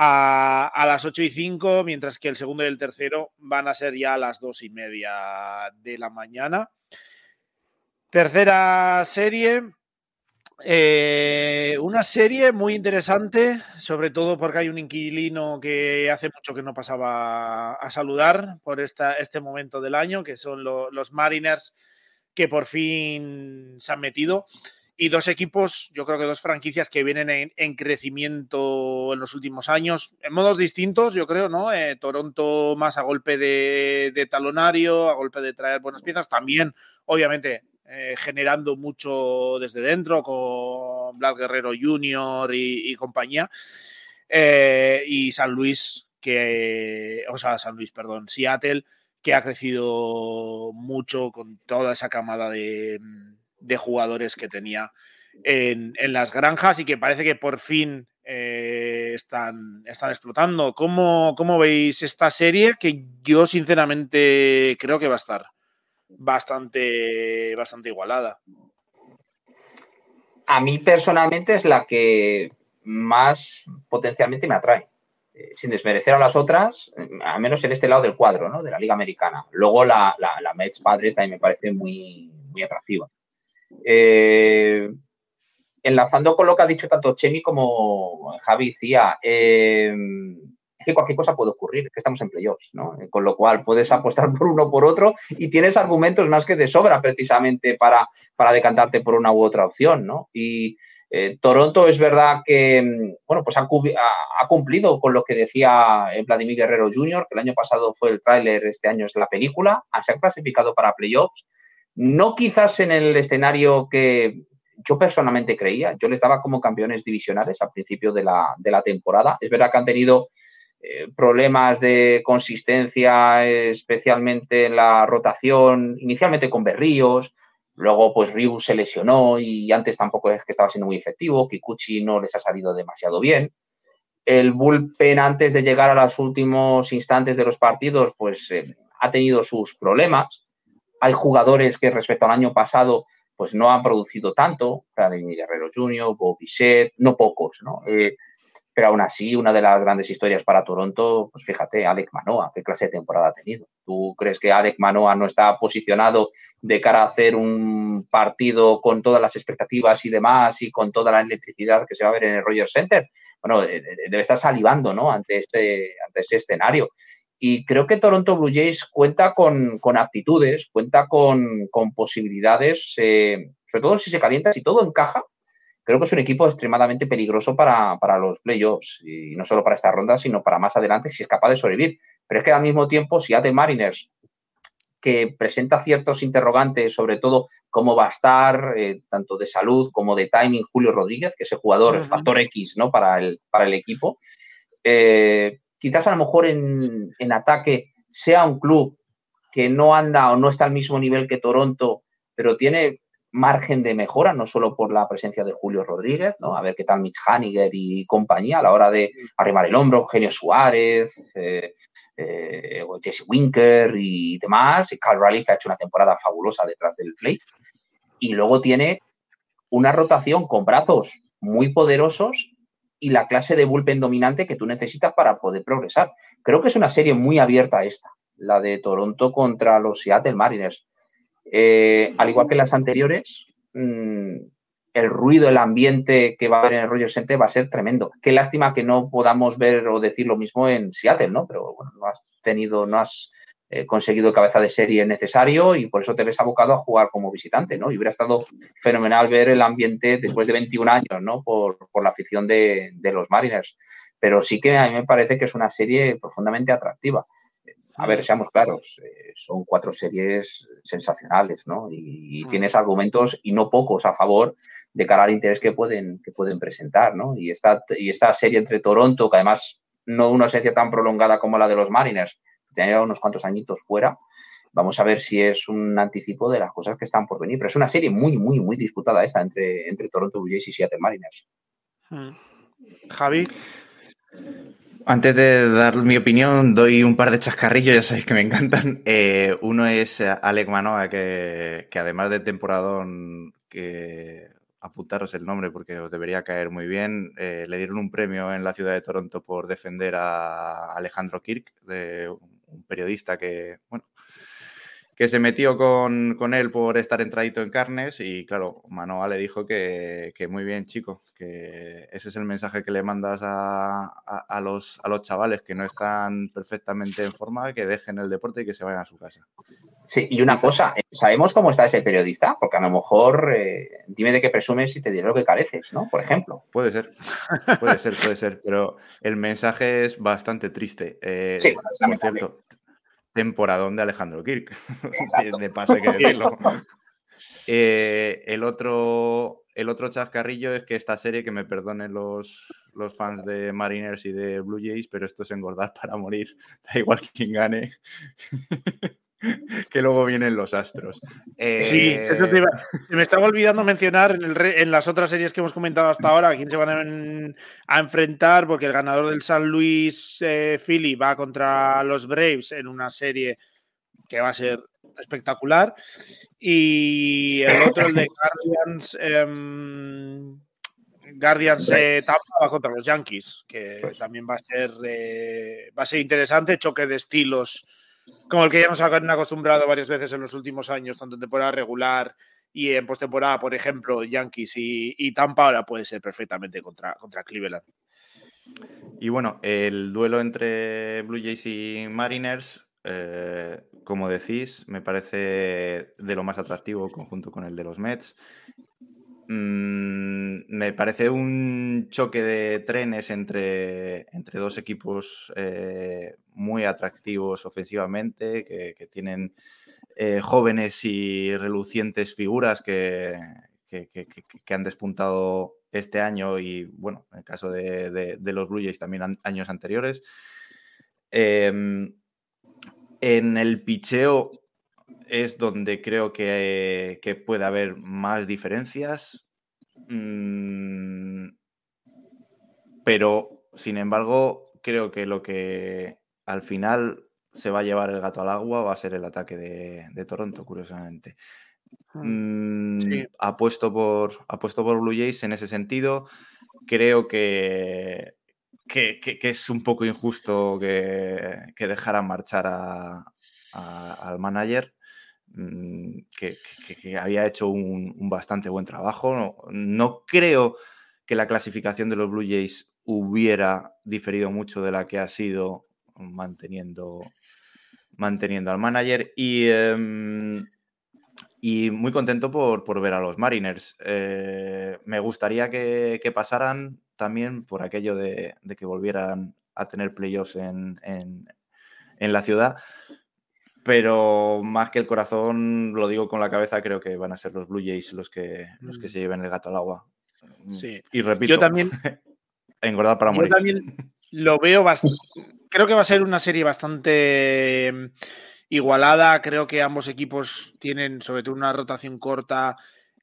a, las 8 y 5, mientras que el segundo y el tercero van a ser ya a las 2 y media de la mañana. Tercera serie. Eh, una serie muy interesante, sobre todo porque hay un inquilino que hace mucho que no pasaba a saludar por esta, este momento del año, que son los Mariners que por fin se han metido y dos equipos, yo creo que dos franquicias que vienen en, crecimiento en los últimos años, en modos distintos, yo creo, ¿no? Eh, Toronto más a golpe de, talonario, a golpe de traer buenas piezas, también, obviamente, eh, generando mucho desde dentro con Vlad Guerrero Jr. y, compañía. Eh, y San Luis, que, o sea, San Luis, perdón, Seattle, que ha crecido mucho con toda esa camada de de jugadores que tenía en, las granjas y que parece que por fin eh, están, están explotando. ¿Cómo, ¿Cómo, veis esta serie? Que yo sinceramente creo que va a estar bastante, bastante igualada. A mí personalmente es la que más potencialmente me atrae. Eh, sin desmerecer a las otras, eh, al menos en este lado del cuadro, ¿no? De la Liga Americana. Luego la, la, la Mets Padres también me parece muy, muy atractiva. Eh, enlazando con lo que ha dicho tanto Chemi como Javi decía, eh, es que cualquier cosa puede ocurrir, que estamos en playoffs, ¿no? Con lo cual puedes apostar por uno por otro y tienes argumentos más que de sobra precisamente para, para decantarte por una u otra opción, ¿no? Y eh, Toronto es verdad que, bueno, pues ha, cumplido con lo que decía Vladimir Guerrero Jr., que el año pasado fue el tráiler, este año es la película, se ha clasificado para playoffs, no quizás en el escenario que yo personalmente creía, yo les daba como campeones divisionales al principio de la, temporada. Es verdad que han tenido eh, problemas de consistencia, especialmente en la rotación, inicialmente con Berríos, luego pues Ryu se lesionó y antes tampoco es que estaba siendo muy efectivo, Kikuchi no les ha salido demasiado bien. El bullpen antes de llegar a los últimos instantes de los partidos pues eh, ha tenido sus problemas hay jugadores que respecto al año pasado pues no han producido tanto, Vladimir Guerrero Jr., Bob no pocos, ¿no? Eh, pero aún así, una de las grandes historias para Toronto, pues fíjate, Alec Manoa, qué clase de temporada ha tenido. ¿Tú crees que Alec Manoa no está posicionado de cara a hacer un partido con todas las expectativas y demás y con toda la electricidad que se va a ver en el Rogers Center? Bueno, debe estar salivando, ¿no? Ante este, ante ese escenario. Y creo que Toronto Blue Jays cuenta con, aptitudes, cuenta con, posibilidades, eh, sobre todo si se calienta, si todo encaja. Creo que es un equipo extremadamente peligroso para, los playoffs, y no solo para esta ronda, sino para más adelante, si es capaz de sobrevivir. Pero es que al mismo tiempo, si hace Mariners, que presenta ciertos interrogantes sobre todo cómo va a estar, eh, tanto de salud como de timing, Julio Rodríguez, que es el jugador, el factor X ¿no? para, el, para el equipo. Eh, quizás a lo mejor en, ataque sea un club que no anda o no está al mismo nivel que Toronto, pero tiene margen de mejora, no solo por la presencia de Julio Rodríguez, ¿no? A ver qué tal Mitch Haniger y compañía a la hora de arrimar el hombro, Eugenio Suárez, eh, eh, Jesse Winker y demás, y Cal Raleigh que ha hecho una temporada fabulosa detrás del plate. Y luego tiene una rotación con brazos muy poderosos y la clase de bullpen dominante que tú necesitas para poder progresar. Creo que es una serie muy abierta esta, la de Toronto contra los Seattle Mariners. Eh, al igual que las anteriores, mm, el ruido, el ambiente que va a haber en el Rogers Center va a ser tremendo. Qué lástima que no podamos ver o decir lo mismo en Seattle, ¿no? Pero bueno, no has tenido, no has eh, conseguido cabeza de serie necesario y por eso te ves abocado a jugar como visitante, ¿no? Y hubiera estado fenomenal ver el ambiente después de 21 años, ¿no? Por, la afición de, los Mariners. Pero sí que a mí me parece que es una serie profundamente atractiva. A ver, seamos claros, eh, son cuatro series sensacionales, ¿no? Y, Mm. tienes argumentos y no pocos a favor de cara al interés que pueden, que pueden presentar, ¿no? Y esta, y esta serie entre Toronto, que además no una serie tan prolongada como la de los Mariners, tenía unos cuantos añitos fuera, vamos a ver si es un anticipo de las cosas que están por venir. Pero es una serie muy, muy, muy disputada esta entre, entre Toronto Blue Jays y Seattle Mariners. Mm. Javi. Antes de dar mi opinión, doy un par de chascarrillos, ya sabéis que me encantan. Eh, uno es eh, Alec Manoa, que, que además de temporadón, que apuntaros el nombre porque os debería caer muy bien, eh, le dieron un premio en la ciudad de Toronto por defender a Alejandro Kirk, de un periodista que, bueno, que se metió con, con, él por estar entradito en carnes y claro, Manoa le dijo que, que, muy bien, chico, que ese es el mensaje que le mandas a, a, a, los, a los chavales que no están perfectamente en forma, que dejen el deporte y que se vayan a su casa. Sí, y una cosa, ¿sabemos cómo está ese periodista? Porque a lo mejor eh, dime de qué presumes y te diré lo que careces, ¿no? Por ejemplo. Puede ser, puede ser, puede ser, pero el mensaje es bastante triste. Eh, sí, por cierto, temporadón de Alejandro Kirk. de pase que decirlo. Eh, el, otro, el otro chascarrillo es que esta serie, que me perdonen los, los fans de Mariners y de Blue Jays, pero esto es engordar para morir. Da igual quién gane. que luego vienen los astros. Eh... Sí, eso te iba, se me estaba olvidando mencionar en, el re, en, las otras series que hemos comentado hasta ahora a quién se van a, en, a enfrentar, porque el ganador del San Luis eh, Philly va contra los Braves en una serie que va a ser espectacular. Y el otro, el de Guardians. Eh, Guardians eh, Tampa contra los Yankees, que también va a ser eh, va a ser interesante, choque de estilos como el que ya nos han acostumbrado varias veces en los últimos años, tanto en temporada regular y en postemporada, por ejemplo, Yankees y, Tampa, ahora puede ser perfectamente contra, contra Cleveland. Y bueno, el duelo entre Blue Jays y Mariners, eh, como decís, me parece de lo más atractivo conjunto con el de los Mets. Mm, me parece un choque de trenes entre, entre dos equipos eh, muy atractivos ofensivamente, que, tienen eh, jóvenes y relucientes figuras que, que, han despuntado este año y, bueno, en el caso de, de, los Blue Jays también años anteriores. Eh, en el picheo es donde creo que, que puede haber más diferencias. Mm, pero, sin embargo, creo que lo que al final se va a llevar el gato al agua va a ser el ataque de, de Toronto, curiosamente. Mm, sí. apuesto, por, apuesto por Blue Jays en ese sentido. Creo que, que, que, que es un poco injusto que, dejaran marchar a, a, al manager. Mm, que, había hecho un, un, bastante buen trabajo. No, no, creo que la clasificación de los Blue Jays hubiera diferido mucho de la que ha sido manteniendo, manteniendo al manager. Y, eh, y muy contento por, por, ver a los Mariners. Eh, me gustaría que, que, pasaran también por aquello de, de que volvieran a tener playoffs en, en, en la ciudad pero más que el corazón, lo digo con la cabeza, creo que van a ser los Blue Jays los que, los que se lleven el gato al agua. Sí. Y repito, yo también, engordar para morir. Yo también lo veo bastante. Creo que va a ser una serie bastante mm, igualada. Creo que ambos equipos tienen, sobre todo, una rotación corta.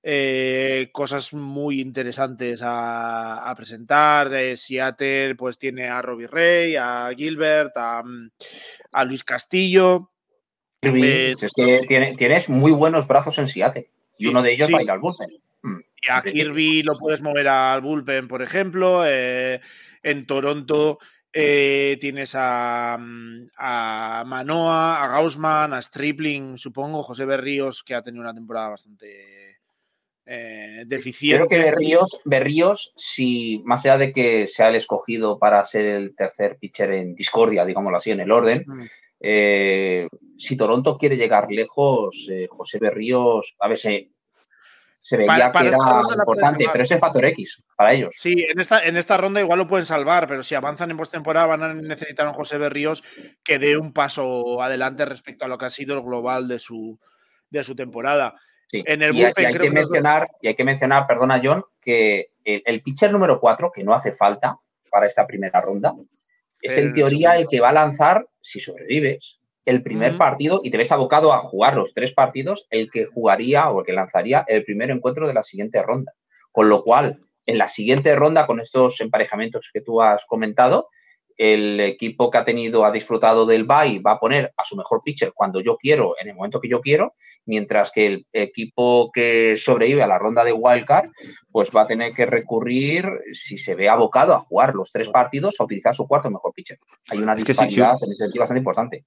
Eh, cosas muy interesantes a, a presentar. Eh, Seattle, pues tiene a Robbie Ray, a Gilbert, a, mm, a Luis Castillo. Eh, es que tiene, tienes muy buenos brazos en Seattle y uno de ellos sí. va a ir al bullpen. Mm, Y a Kirby lo puedes mover al bullpen, por ejemplo. En Toronto eh, tienes a, a, Manoa, a Gaussman, a Stripling, supongo, José Berríos, que ha tenido una temporada bastante eh, deficiente. Creo que Berríos, Berríos, si más allá de que sea el escogido para ser el tercer pitcher en discordia, digámoslo así, en el orden, mm. Eh, si Toronto quiere llegar lejos, José Berríos, a ver si se veía que era importante, pero ese factor X para ellos. Sí, en esta, en esta ronda igual lo pueden salvar, pero si avanzan en postemporada van a necesitar a un José Berríos que dé un paso adelante respecto a lo que ha sido el global de su, de su temporada. En el y, hay que mencionar, y hay que mencionar, perdona John, que el, pitcher número 4, que no hace falta para esta primera ronda, es en teoría el que va a lanzar, si sobrevives, el primer partido y te ves abocado a jugar los tres partidos, el que jugaría o el que lanzaría el primer encuentro de la siguiente ronda. Con lo cual, en la siguiente ronda, con estos emparejamientos que tú has comentado, el equipo que ha tenido, ha disfrutado del bye, va a poner a su mejor pitcher cuando yo quiero, en el momento que yo quiero, mientras que el equipo que sobrevive a la ronda de wildcard, pues va a tener que recurrir, si se ve abocado a jugar los tres partidos, a utilizar su cuarto mejor pitcher. Hay una disparidad en ese sentido bastante importante.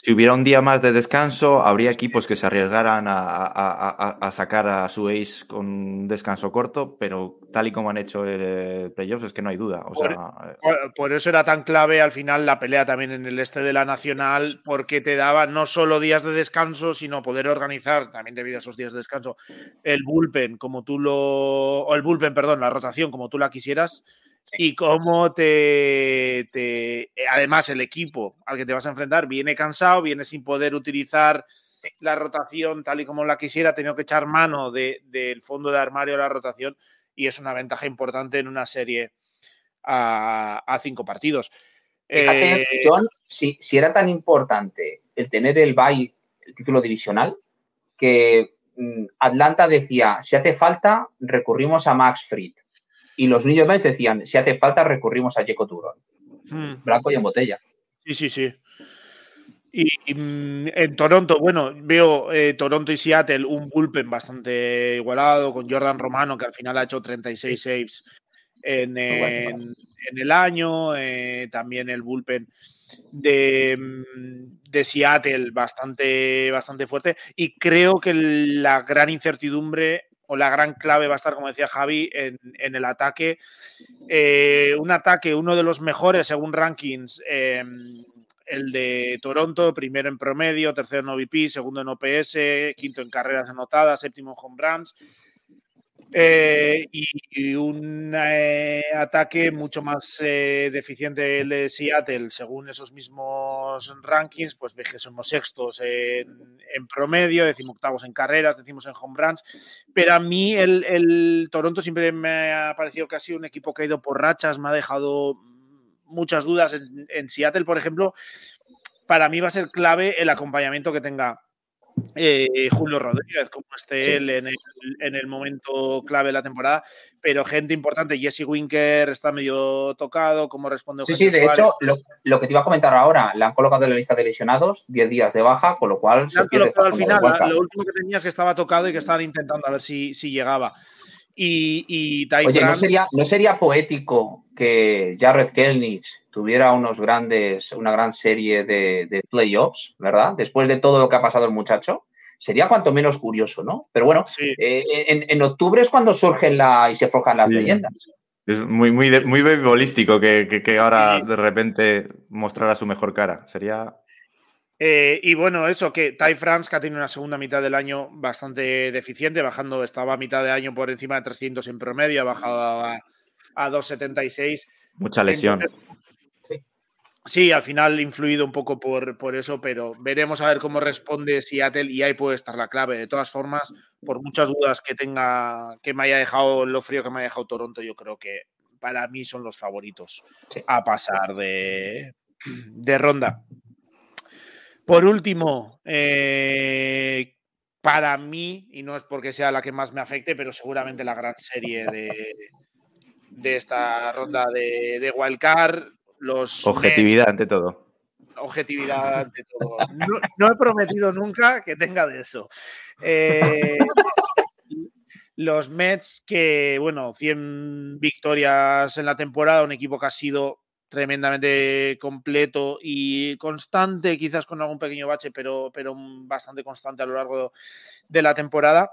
Si hubiera un día más de descanso, habría equipos que se arriesgaran a, sacar a su ace con un descanso corto, pero tal y como han hecho el playoffs es que no hay duda. por, eso era tan clave al final la pelea también en el este de la Nacional, porque te daba no solo días de descanso, sino poder organizar, también debido a esos días de descanso, el bullpen como tú lo... o el bullpen, perdón, la rotación como tú la quisieras y cómo te, Además, el equipo al que te vas a enfrentar viene cansado, viene sin poder utilizar la rotación tal y como la quisiera, ha tenido que echar mano del fondo de armario a la rotación y es una ventaja importante en una serie a, cinco partidos. Fíjate, eh, John, si, era tan importante el tener el bye, el título divisional, que mm, Atlanta decía, si hace falta, recurrimos a Max Fried y los niños más decían, si hace falta, recurrimos a Jeco Turón. Hmm. Blanco y en botella. Sí, sí, sí. Y, mm, en Toronto, bueno, veo eh, Toronto y Seattle un bullpen bastante igualado, con Jordan Romano, que al final ha hecho 36 saves en, el año. Eh, también el bullpen de, mm, de, Seattle bastante, bastante fuerte. Y creo que la gran incertidumbre o la gran clave va a estar, como decía Javi, en, el ataque. Eh, un ataque, uno de los mejores según rankings, em, el de Toronto, primero en promedio, tercero en OVP, segundo en OPS, quinto en carreras anotadas, séptimo en home runs. Eh, y, un eh, ataque mucho más eh, deficiente el de Seattle, según esos mismos rankings, pues somos sextos en, en, promedio, decimoctavos en carreras, decimos en home runs, pero a mí el, el, Toronto siempre me ha parecido casi un equipo que ha ido por rachas, me ha dejado muchas dudas en, en Seattle, por ejemplo, para mí va a ser clave el acompañamiento que tenga eh, Julio Rodríguez, como esté él en el, momento clave de la temporada, pero gente importante, Jesse Winker está medio tocado, cómo responde. Sí, sí, de hecho, lo, que te iba a comentar ahora, le han colocado en la lista de lesionados 10 días de baja, con lo cual. Se al final, lo último que tenía es que estaba tocado y que estaban intentando a ver si, si llegaba. Y, y Oye, ¿no, sería, ¿no sería poético que Jared Kelnich tuviera unos grandes, una gran serie de, playoffs, ¿verdad? Después de todo lo que ha pasado el muchacho, sería cuanto menos curioso, ¿no? Pero bueno, eh, en, octubre es cuando surgen la, y se forjan las leyendas. Es muy, muy, muy que, que, ahora de repente mostrara su mejor cara. Sería. Eh, y bueno, eso, que Ty France, que ha tenido una segunda mitad del año bastante deficiente, bajando, estaba a mitad de año por encima de 300 en promedio, ha bajado a, a 2.76. Mucha lesión. Sí. al final influido un poco por, por, eso, pero veremos a ver cómo responde Seattle y ahí puede estar la clave. De todas formas, por muchas dudas que tenga, que me haya dejado lo frío que me haya dejado Toronto, yo creo que para mí son los favoritos a pasar de, de ronda. Por último, eh, para mí, y no es porque sea la que más me afecte, pero seguramente la gran serie de, de esta ronda de, de Wildcard. Los objetividad ante todo. Objetividad ante todo. No, he prometido nunca que tenga de eso. Eh, los Mets, que, bueno, 100 victorias en la temporada, un equipo que ha sido tremendamente completo y constante, quizás con algún pequeño bache, pero, pero bastante constante a lo largo de la temporada.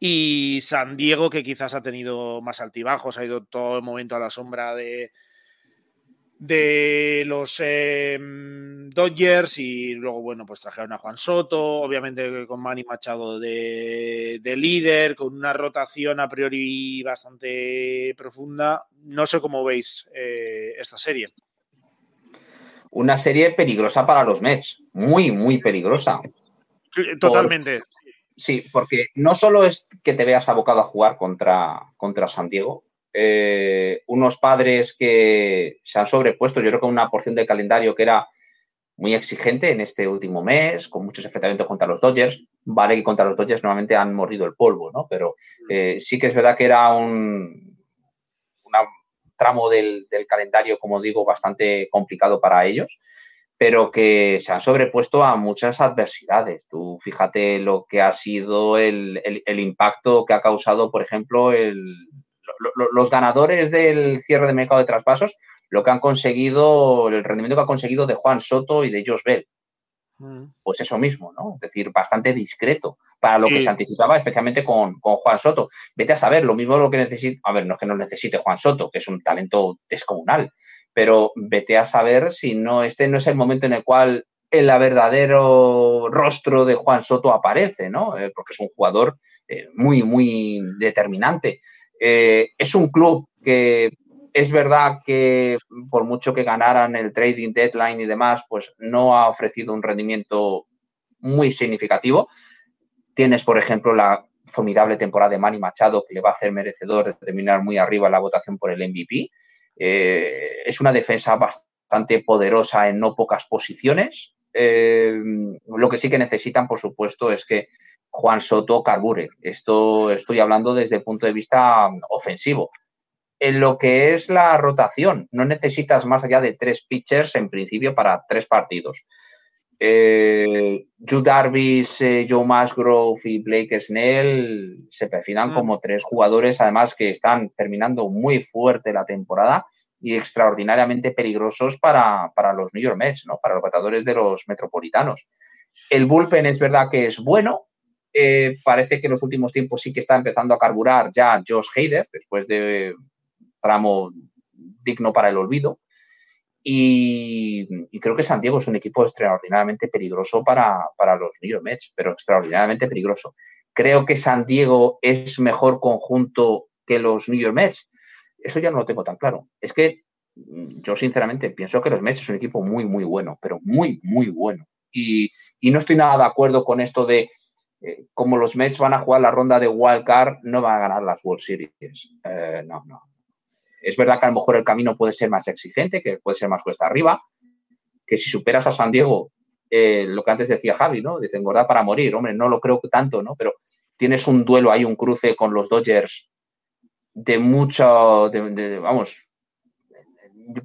Y San Diego, que quizás ha tenido más altibajos, ha ido todo el momento a la sombra de, de los em, Dodgers y luego, bueno, pues trajeron a Juan Soto, obviamente con Manny Machado de, líder, con una rotación a priori bastante profunda. No sé cómo veis eh, esta serie. Una serie peligrosa para los Mets, muy, muy peligrosa. Totalmente. sí, porque no solo es que te veas abocado a jugar contra, contra San Diego, eh, unos padres que se han sobrepuesto, yo creo que una porción del calendario que era muy exigente en este último mes, con muchos enfrentamientos contra los Dodgers. Vale que contra los Dodgers normalmente han mordido el polvo, ¿no? Pero eh, sí que es verdad que era un, tramo del, calendario, como digo, bastante complicado para ellos, pero que se han sobrepuesto a muchas adversidades. Tú fíjate lo que ha sido el impacto que ha causado, por ejemplo, el, los ganadores del cierre de mercado de traspasos, lo que han conseguido, el rendimiento que ha conseguido de Juan Soto y de Josh Bell. Mm. Pues eso mismo, ¿no? Es decir, bastante discreto para lo que se anticipaba, especialmente con, Juan Soto. Vete a saber, lo mismo lo que necesita, a ver, no es que no necesite Juan Soto, que es un talento descomunal, pero vete a saber si no, este no es el momento en el cual el verdadero rostro de Juan Soto aparece, ¿no? Eh, porque es un jugador eh, muy, muy determinante. Eh, es un club que es verdad que por mucho que ganaran el trading deadline y demás, pues no ha ofrecido un rendimiento muy significativo. Tienes, por ejemplo, la formidable temporada de Manny Machado que le va a hacer merecedor de terminar muy arriba la votación por el MVP. Eh, es una defensa bastante poderosa en no pocas posiciones. Eh, lo que sí que necesitan, por supuesto, es que Juan Soto carbure. Esto estoy hablando desde el punto de vista ofensivo. En lo que es la rotación, no necesitas más allá de tres pitchers en principio para tres partidos. Eh, Jude Darvis, eh, Joe Musgrove y Blake Snell se perfilan mm. como tres jugadores, además que están terminando muy fuerte la temporada y extraordinariamente peligrosos para, para los New York Mets, ¿no? para los bateadores de los metropolitanos. El bullpen es verdad que es bueno, eh, parece que en los últimos tiempos sí que está empezando a carburar ya Josh Hader, después de tramo digno para el olvido. Y, creo que San Diego es un equipo extraordinariamente peligroso para, los New York Mets, pero extraordinariamente peligroso. Creo que San Diego es mejor conjunto que los New York Mets. Eso ya no lo tengo tan claro. Es que mm, yo sinceramente pienso que los Mets es un equipo muy, muy bueno, pero muy, muy bueno. Y no estoy nada de acuerdo con esto de eh, como los Mets van a jugar la ronda de Wild Card, no van a ganar las World Series. Eh, no, no. Es verdad que a lo mejor el camino puede ser más exigente, que puede ser más cuesta arriba, que si superas a San Diego, eh, lo que antes decía Javi, ¿no? Dicen, engordar para morir. Hombre, no lo creo tanto, ¿no? Pero tienes un duelo ahí, un cruce con los Dodgers de mucho, vamos,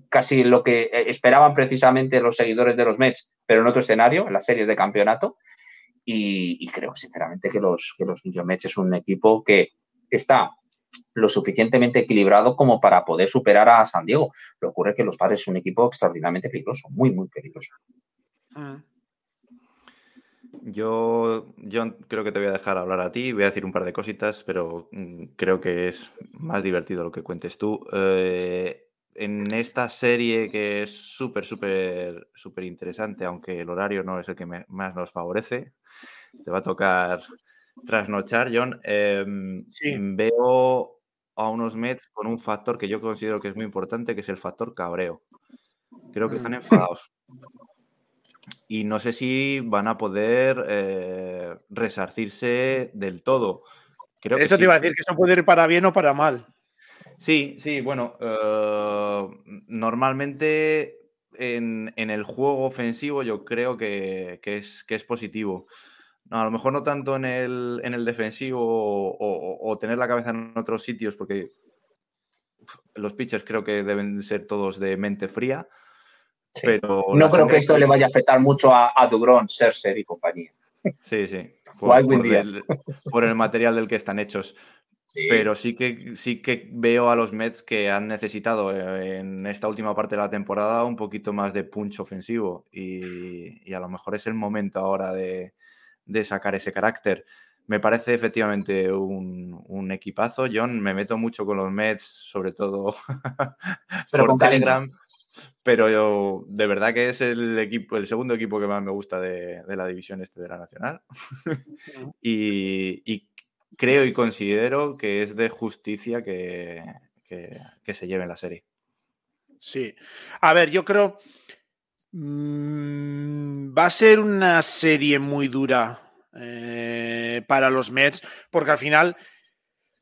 casi lo que esperaban precisamente los seguidores de los Mets, pero en otro escenario, en las series de campeonato. Y, creo sinceramente que los, que los New Mets es un equipo que está lo suficientemente equilibrado como para poder superar a San Diego. Lo ocurre que los padres son un equipo extraordinariamente peligroso, muy, muy peligroso. Mm. Yo, yo creo que te voy a dejar hablar a ti, voy a decir un par de cositas, pero mm, creo que es más divertido lo que cuentes tú. Eh, en esta serie que es súper, súper, súper interesante, aunque el horario no es el que más nos favorece, te va a tocar trasnochar, John. Em, veo a unos Mets con un factor que yo considero que es muy importante, que es el factor cabreo. Creo que están mm. enfadados. Y no sé si van a poder eh, resarcirse del todo. Creo Eso te iba a decir que eso puede ir para bien o para mal. Sí, sí, bueno, eh, normalmente en, el juego ofensivo yo creo que, es, que es positivo. a lo mejor no tanto en el, en el defensivo o, tener la cabeza en otros sitios, porque los pitchers creo que deben ser todos de mente fría. Pero no creo que esto le vaya a afectar mucho a, a Dugron, Serser y compañía. Sí, sí. por el material del que están hechos. Pero sí que, sí que veo a los Mets que han necesitado eh, en esta última parte de la temporada un poquito más de punch ofensivo y, a lo mejor es el momento ahora de, sacar ese carácter. Me parece efectivamente un, equipazo. John, me meto mucho con los Mets, sobre todo por Telegram. Pero yo, de verdad que es el equipo, el segundo equipo que más me gusta de, la división este de la Nacional. y, creo y considero que es de justicia que, se lleve la serie. Sí. A ver, yo creo. Mm, va a ser una serie muy dura eh, para los Mets, porque al final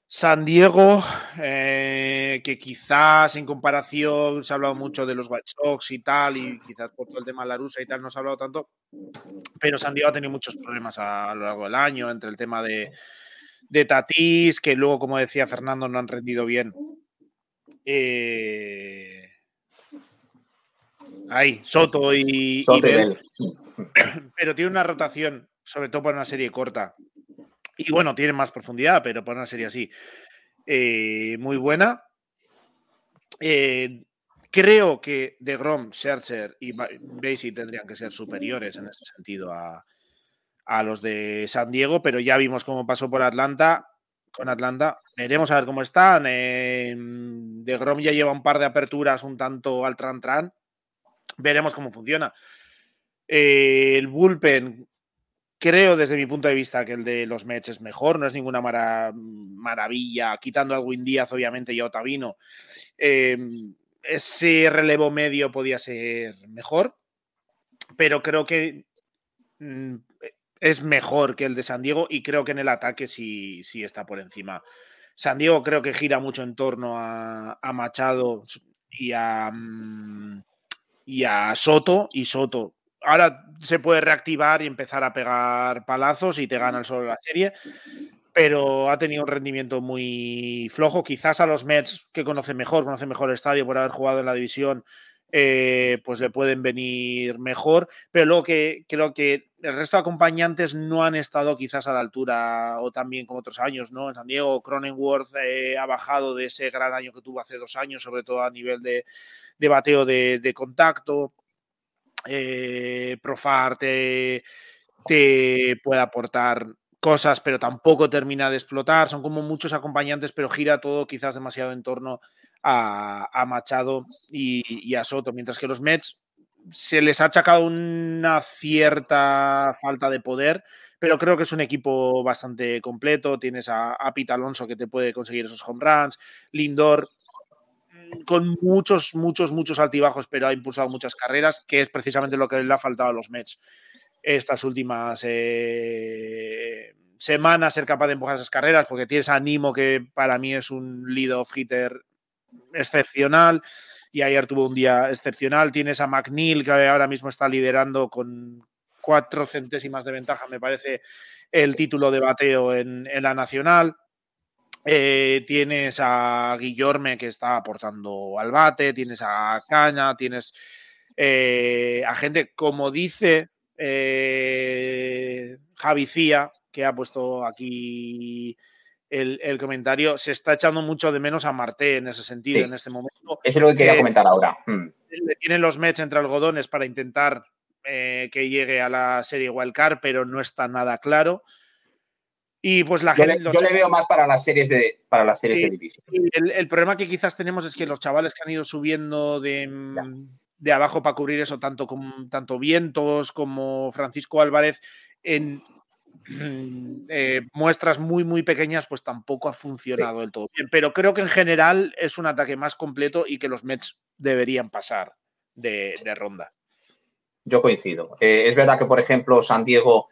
San Diego, eh, que quizás en comparación se ha hablado mucho de los White Sox y tal, y quizás por todo el tema de la rusa y tal no se ha hablado tanto, pero San Diego ha tenido muchos problemas a, lo largo del año, entre el tema de, de Tatís, que luego, como decía Fernando, no han rendido bien. Eh, ahí, Soto y, pero tiene una rotación, sobre todo para una serie corta, y bueno, tiene más profundidad, pero para una serie así, eh, muy buena. Eh, creo que de Grom, Scherzer y Basie tendrían que ser superiores en ese sentido a, los de San Diego, pero ya vimos cómo pasó por Atlanta. Con Atlanta, veremos a ver cómo están. Eh, de Grom ya lleva un par de aperturas un tanto al tran tran. Veremos cómo funciona. el bullpen Creo desde mi punto de vista que el de los Mets es mejor, no es ninguna maravilla, quitando a Win Díaz obviamente y a Otavino. Em, ese relevo medio podía ser mejor, pero creo que mm, es mejor que el de San Diego y creo que en el ataque sí, sí está por encima. San Diego creo que gira mucho en torno a, Machado y a, mm, y a Soto, y Soto ahora se puede reactivar y empezar a pegar palazos y te gana el solo la serie, pero ha tenido un rendimiento muy flojo. Quizás a los Mets, que conocen mejor, conocen mejor el estadio por haber jugado en la división, eh, pues le pueden venir mejor, pero luego que creo que el resto de acompañantes no han estado quizás a la altura o también como otros años, ¿no? En San Diego, Cronenworth eh, ha bajado de ese gran año que tuvo hace dos años, sobre todo a nivel de, bateo de contacto eh, Profar te, puede aportar cosas, pero tampoco termina de explotar. Son como muchos acompañantes, pero gira todo quizás demasiado en torno a, Machado y, a Soto, mientras que los Mets se les ha achacado una cierta falta de poder, pero creo que es un equipo bastante completo. Tienes a, a Alonso que te puede conseguir esos home runs, Lindor con muchos, muchos, muchos altibajos, pero ha impulsado muchas carreras, que es precisamente lo que le ha faltado a los Mets estas últimas eh, semanas, ser capaz de empujar esas carreras, porque tienes a Nimo, que para mí es un lead of hitter excepcional, y ayer tuvo un día excepcional. Tienes a McNeil, que ahora mismo está liderando con cuatro centésimas de ventaja, me parece, el título de bateo en la nacional. Eh, tienes a Guillorme que está aportando al bate, tienes a Caña, tienes eh, a gente, como dice eh, Javi Cía, que ha puesto aquí el, comentario, se está echando mucho de menos a Marte en ese sentido, en este momento. Eso es lo que quería comentar ahora. Hmm. Tienen los Mets entre algodones para intentar que llegue a la serie Wildcard, pero no está nada claro. Y pues la yo gente. Le, yo le veo más para las series de, para las series de división. El, problema que quizás tenemos es que los chavales que han ido subiendo de, mm, de abajo para cubrir eso, tanto, con, tanto Vientos como Francisco Álvarez, en eh, muestras muy, muy pequeñas, pues tampoco ha funcionado del todo bien. Pero creo que en general es un ataque más completo y que los Mets deberían pasar de, ronda. Yo coincido. Eh, es verdad que, por ejemplo, San Diego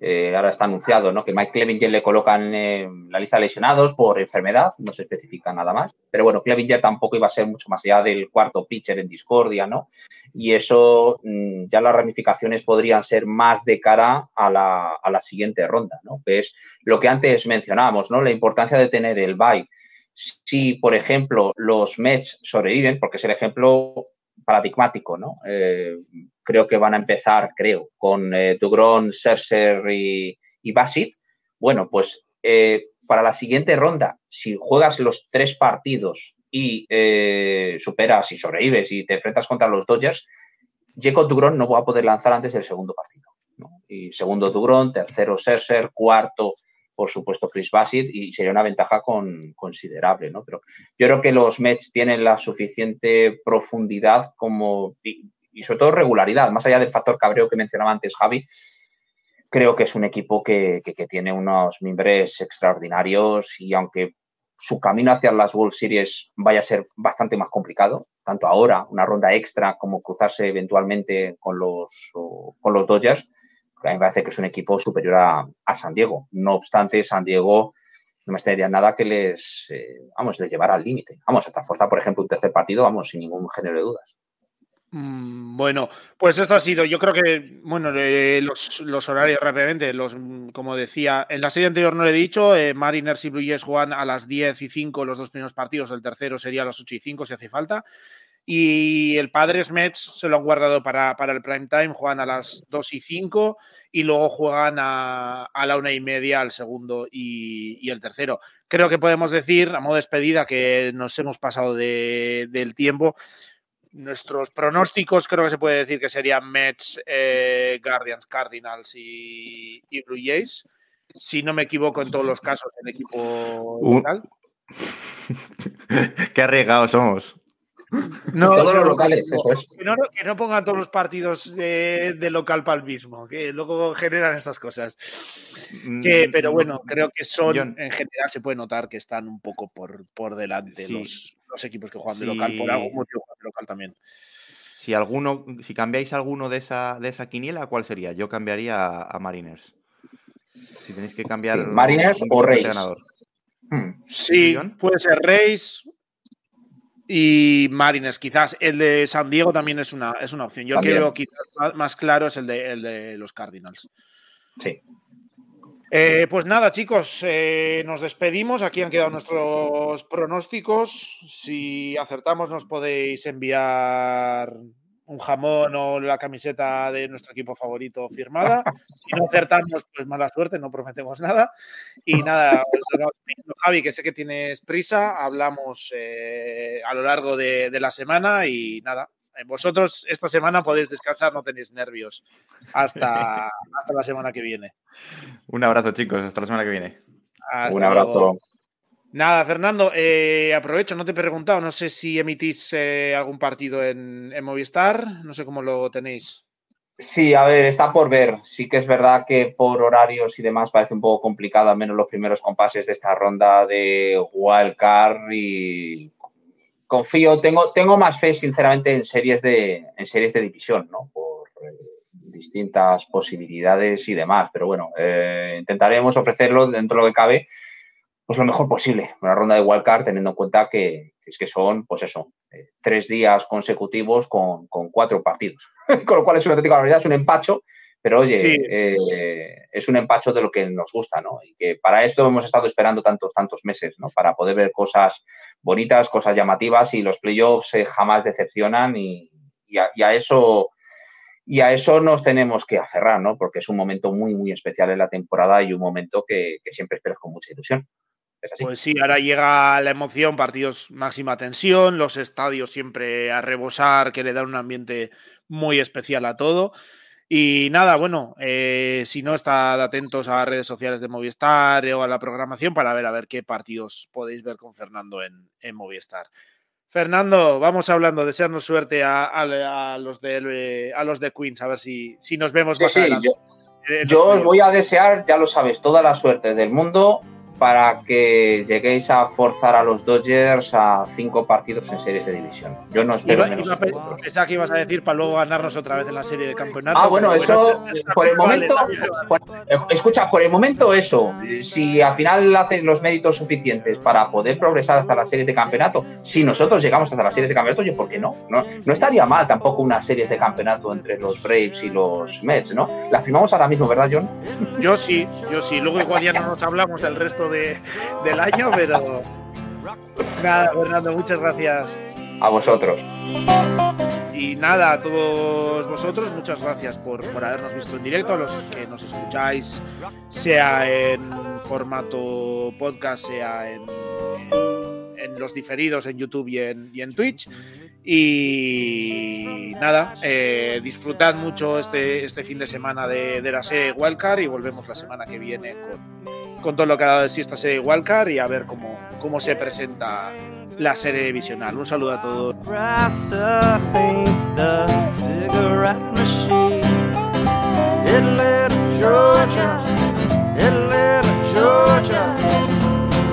eh, ahora está anunciado ¿no? que Mike Clevinger le colocan en la lista de lesionados por enfermedad, no se especifica nada más. Pero bueno, Clevinger tampoco iba a ser mucho más allá del cuarto pitcher en discordia, ¿no? Y eso mm, ya las ramificaciones podrían ser más de cara a la, a la, siguiente ronda, ¿no? Que es lo que antes mencionábamos, ¿no? La importancia de tener el bye. Si, por ejemplo, los Mets sobreviven, porque es el ejemplo paradigmático, ¿no? Eh, creo que van a empezar, creo, con eh, Dugron, Serser y, y Basit. Bueno, pues eh, para la siguiente ronda, si juegas los tres partidos y eh, superas y sobrevives y te enfrentas contra los Dodgers, Jacob Dugron no va a poder lanzar antes del segundo partido. Y segundo Dugron, tercero Serser, cuarto por supuesto, Chris Bassett y sería una ventaja con, considerable, ¿no? Pero yo creo que los Mets tienen la suficiente profundidad como y, sobre todo regularidad, más allá del factor cabreo que mencionaba antes Javi, creo que es un equipo que, que, tiene unos mimbres extraordinarios y aunque su camino hacia las World Series vaya a ser bastante más complicado, tanto ahora, una ronda extra, como cruzarse eventualmente con los, con los Dodgers, a mí me parece que es un equipo superior a, San Diego. No obstante, San Diego no me estaría nada que les, eh, vamos, les llevara al límite. Vamos, hasta forzar, por ejemplo, un tercer partido, vamos, sin ningún género de dudas. Mm, bueno, pues esto ha sido, yo creo que, bueno, los, horarios rápidamente, los, como decía, en la serie anterior no le he dicho, eh, Mariners y Blue Jays juegan a las 10 y 5 los dos primeros partidos, el tercero sería a las 8 y 5 si hace falta. Y el Padres Mets se lo han guardado para, para, el prime time, juegan a las 2 y 5 y luego juegan a, la una y media al segundo y, el tercero. Creo que podemos decir, a modo de despedida, que nos hemos pasado del tiempo. Nuestros pronósticos creo que se puede decir que serían Mets, eh, Guardians, Cardinals y, Blue Jays. Si no me equivoco en todos los casos, el equipo local. Qué arriesgados somos. No, todos los locales, eso es. Que no, pongan todos los partidos de, local para el mismo, que luego generan estas cosas. Mm, pero bueno, creo que son, en general se puede notar que están un poco por, por delante los, equipos que juegan de local, por algún motivo de local también. Si alguno, si cambiáis alguno de esa, de esa quiniela, ¿cuál sería? Yo cambiaría a, Mariners. Si tenéis que cambiar. Mariners o Reyes. Hmm. Sí, puede ser Reyes y Marines, quizás el de San Diego también es una, es una opción. Yo creo que quizás más, claro es el de, el de los Cardinals. Sí. Eh, pues nada, chicos, eh, nos despedimos. Aquí han quedado nuestros pronósticos. Si acertamos, nos podéis enviar un jamón o la camiseta de nuestro equipo favorito firmada. Si no acertamos, pues mala suerte, no prometemos nada. Y nada, Javi, que sé que tienes prisa, hablamos eh, a lo largo de, la semana y nada. Eh, vosotros esta semana podéis descansar, no tenéis nervios hasta, hasta la semana que viene. Un abrazo, chicos, hasta la semana que viene. un abrazo. Nada, Fernando, eh, aprovecho, no te he preguntado, no sé si emitís eh, algún partido en, Movistar, no sé cómo lo tenéis. Sí, a ver, está por ver. Sí que es verdad que por horarios y demás parece un poco complicado, al menos los primeros compases de esta ronda de Wildcard y confío, tengo, tengo más fe, sinceramente, en series de, en series de división, ¿no? Por eh, distintas posibilidades y demás. Pero bueno, intentaremos ofrecerlo dentro de lo que cabe pues lo mejor posible. Una ronda de wildcard teniendo en cuenta que, es que son, pues eso, eh, tres días consecutivos con, cuatro partidos. con lo cual es una auténtica realidad, es un empacho, pero oye, eh, es un empacho de lo que nos gusta, ¿no? Y que para esto hemos estado esperando tantos, tantos meses, ¿no? Para poder ver cosas bonitas, cosas llamativas y los playoffs eh, jamás decepcionan y, a, eso y a eso nos tenemos que aferrar, ¿no? Porque es un momento muy, muy especial en la temporada y un momento que, que siempre esperas con mucha ilusión. Pues sí, ahora llega la emoción, partidos máxima tensión, los estadios siempre a rebosar, que le dan un ambiente muy especial a todo. Y nada, bueno, eh, si no, estad atentos a redes sociales de Movistar o a la programación para ver a ver qué partidos podéis ver con Fernando en, Movistar. Fernando, vamos hablando, desearnos suerte a, los, de, a los de Queens, a ver si, si nos vemos más adelante. yo os voy a desear, ya lo sabes, toda la suerte del mundo para que lleguéis a forzar a los Dodgers a cinco partidos en series de división. Yo no espero menos. Iba, que ibas a decir para luego ganarnos otra vez en la serie de campeonato. Ah, bueno, eso por el momento. escucha, por el momento eso. Si al final hacen los méritos suficientes para poder progresar hasta las series de campeonato, si nosotros llegamos hasta las series de campeonato, oye, ¿por qué no? No, no estaría mal tampoco unas series de campeonato entre los Braves y los Mets, ¿no? La firmamos ahora mismo, ¿verdad, John? Yo sí, yo sí. Luego igual ya no nos hablamos el resto del año, pero nada, Fernando, muchas gracias. A vosotros. Y nada, a todos vosotros, muchas gracias por, habernos visto en directo, a los que nos escucháis, sea en formato podcast, sea en, en, los diferidos en YouTube y en, y en Twitch. Y nada, eh, disfrutad mucho este, este fin de semana de, de la serie Wildcard y volvemos la semana que viene con con todo lo que ha dado de sí esta serie Wildcard y a ver cómo, cómo se presenta la serie visional. Un saludo a todos.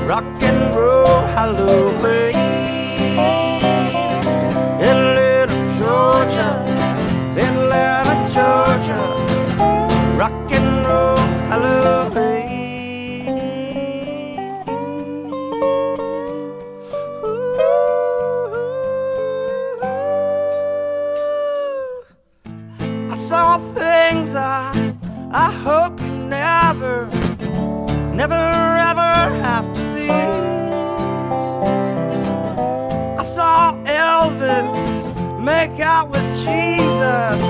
Rock and roll. Never ever have to see. I saw Elvis make out with Jesus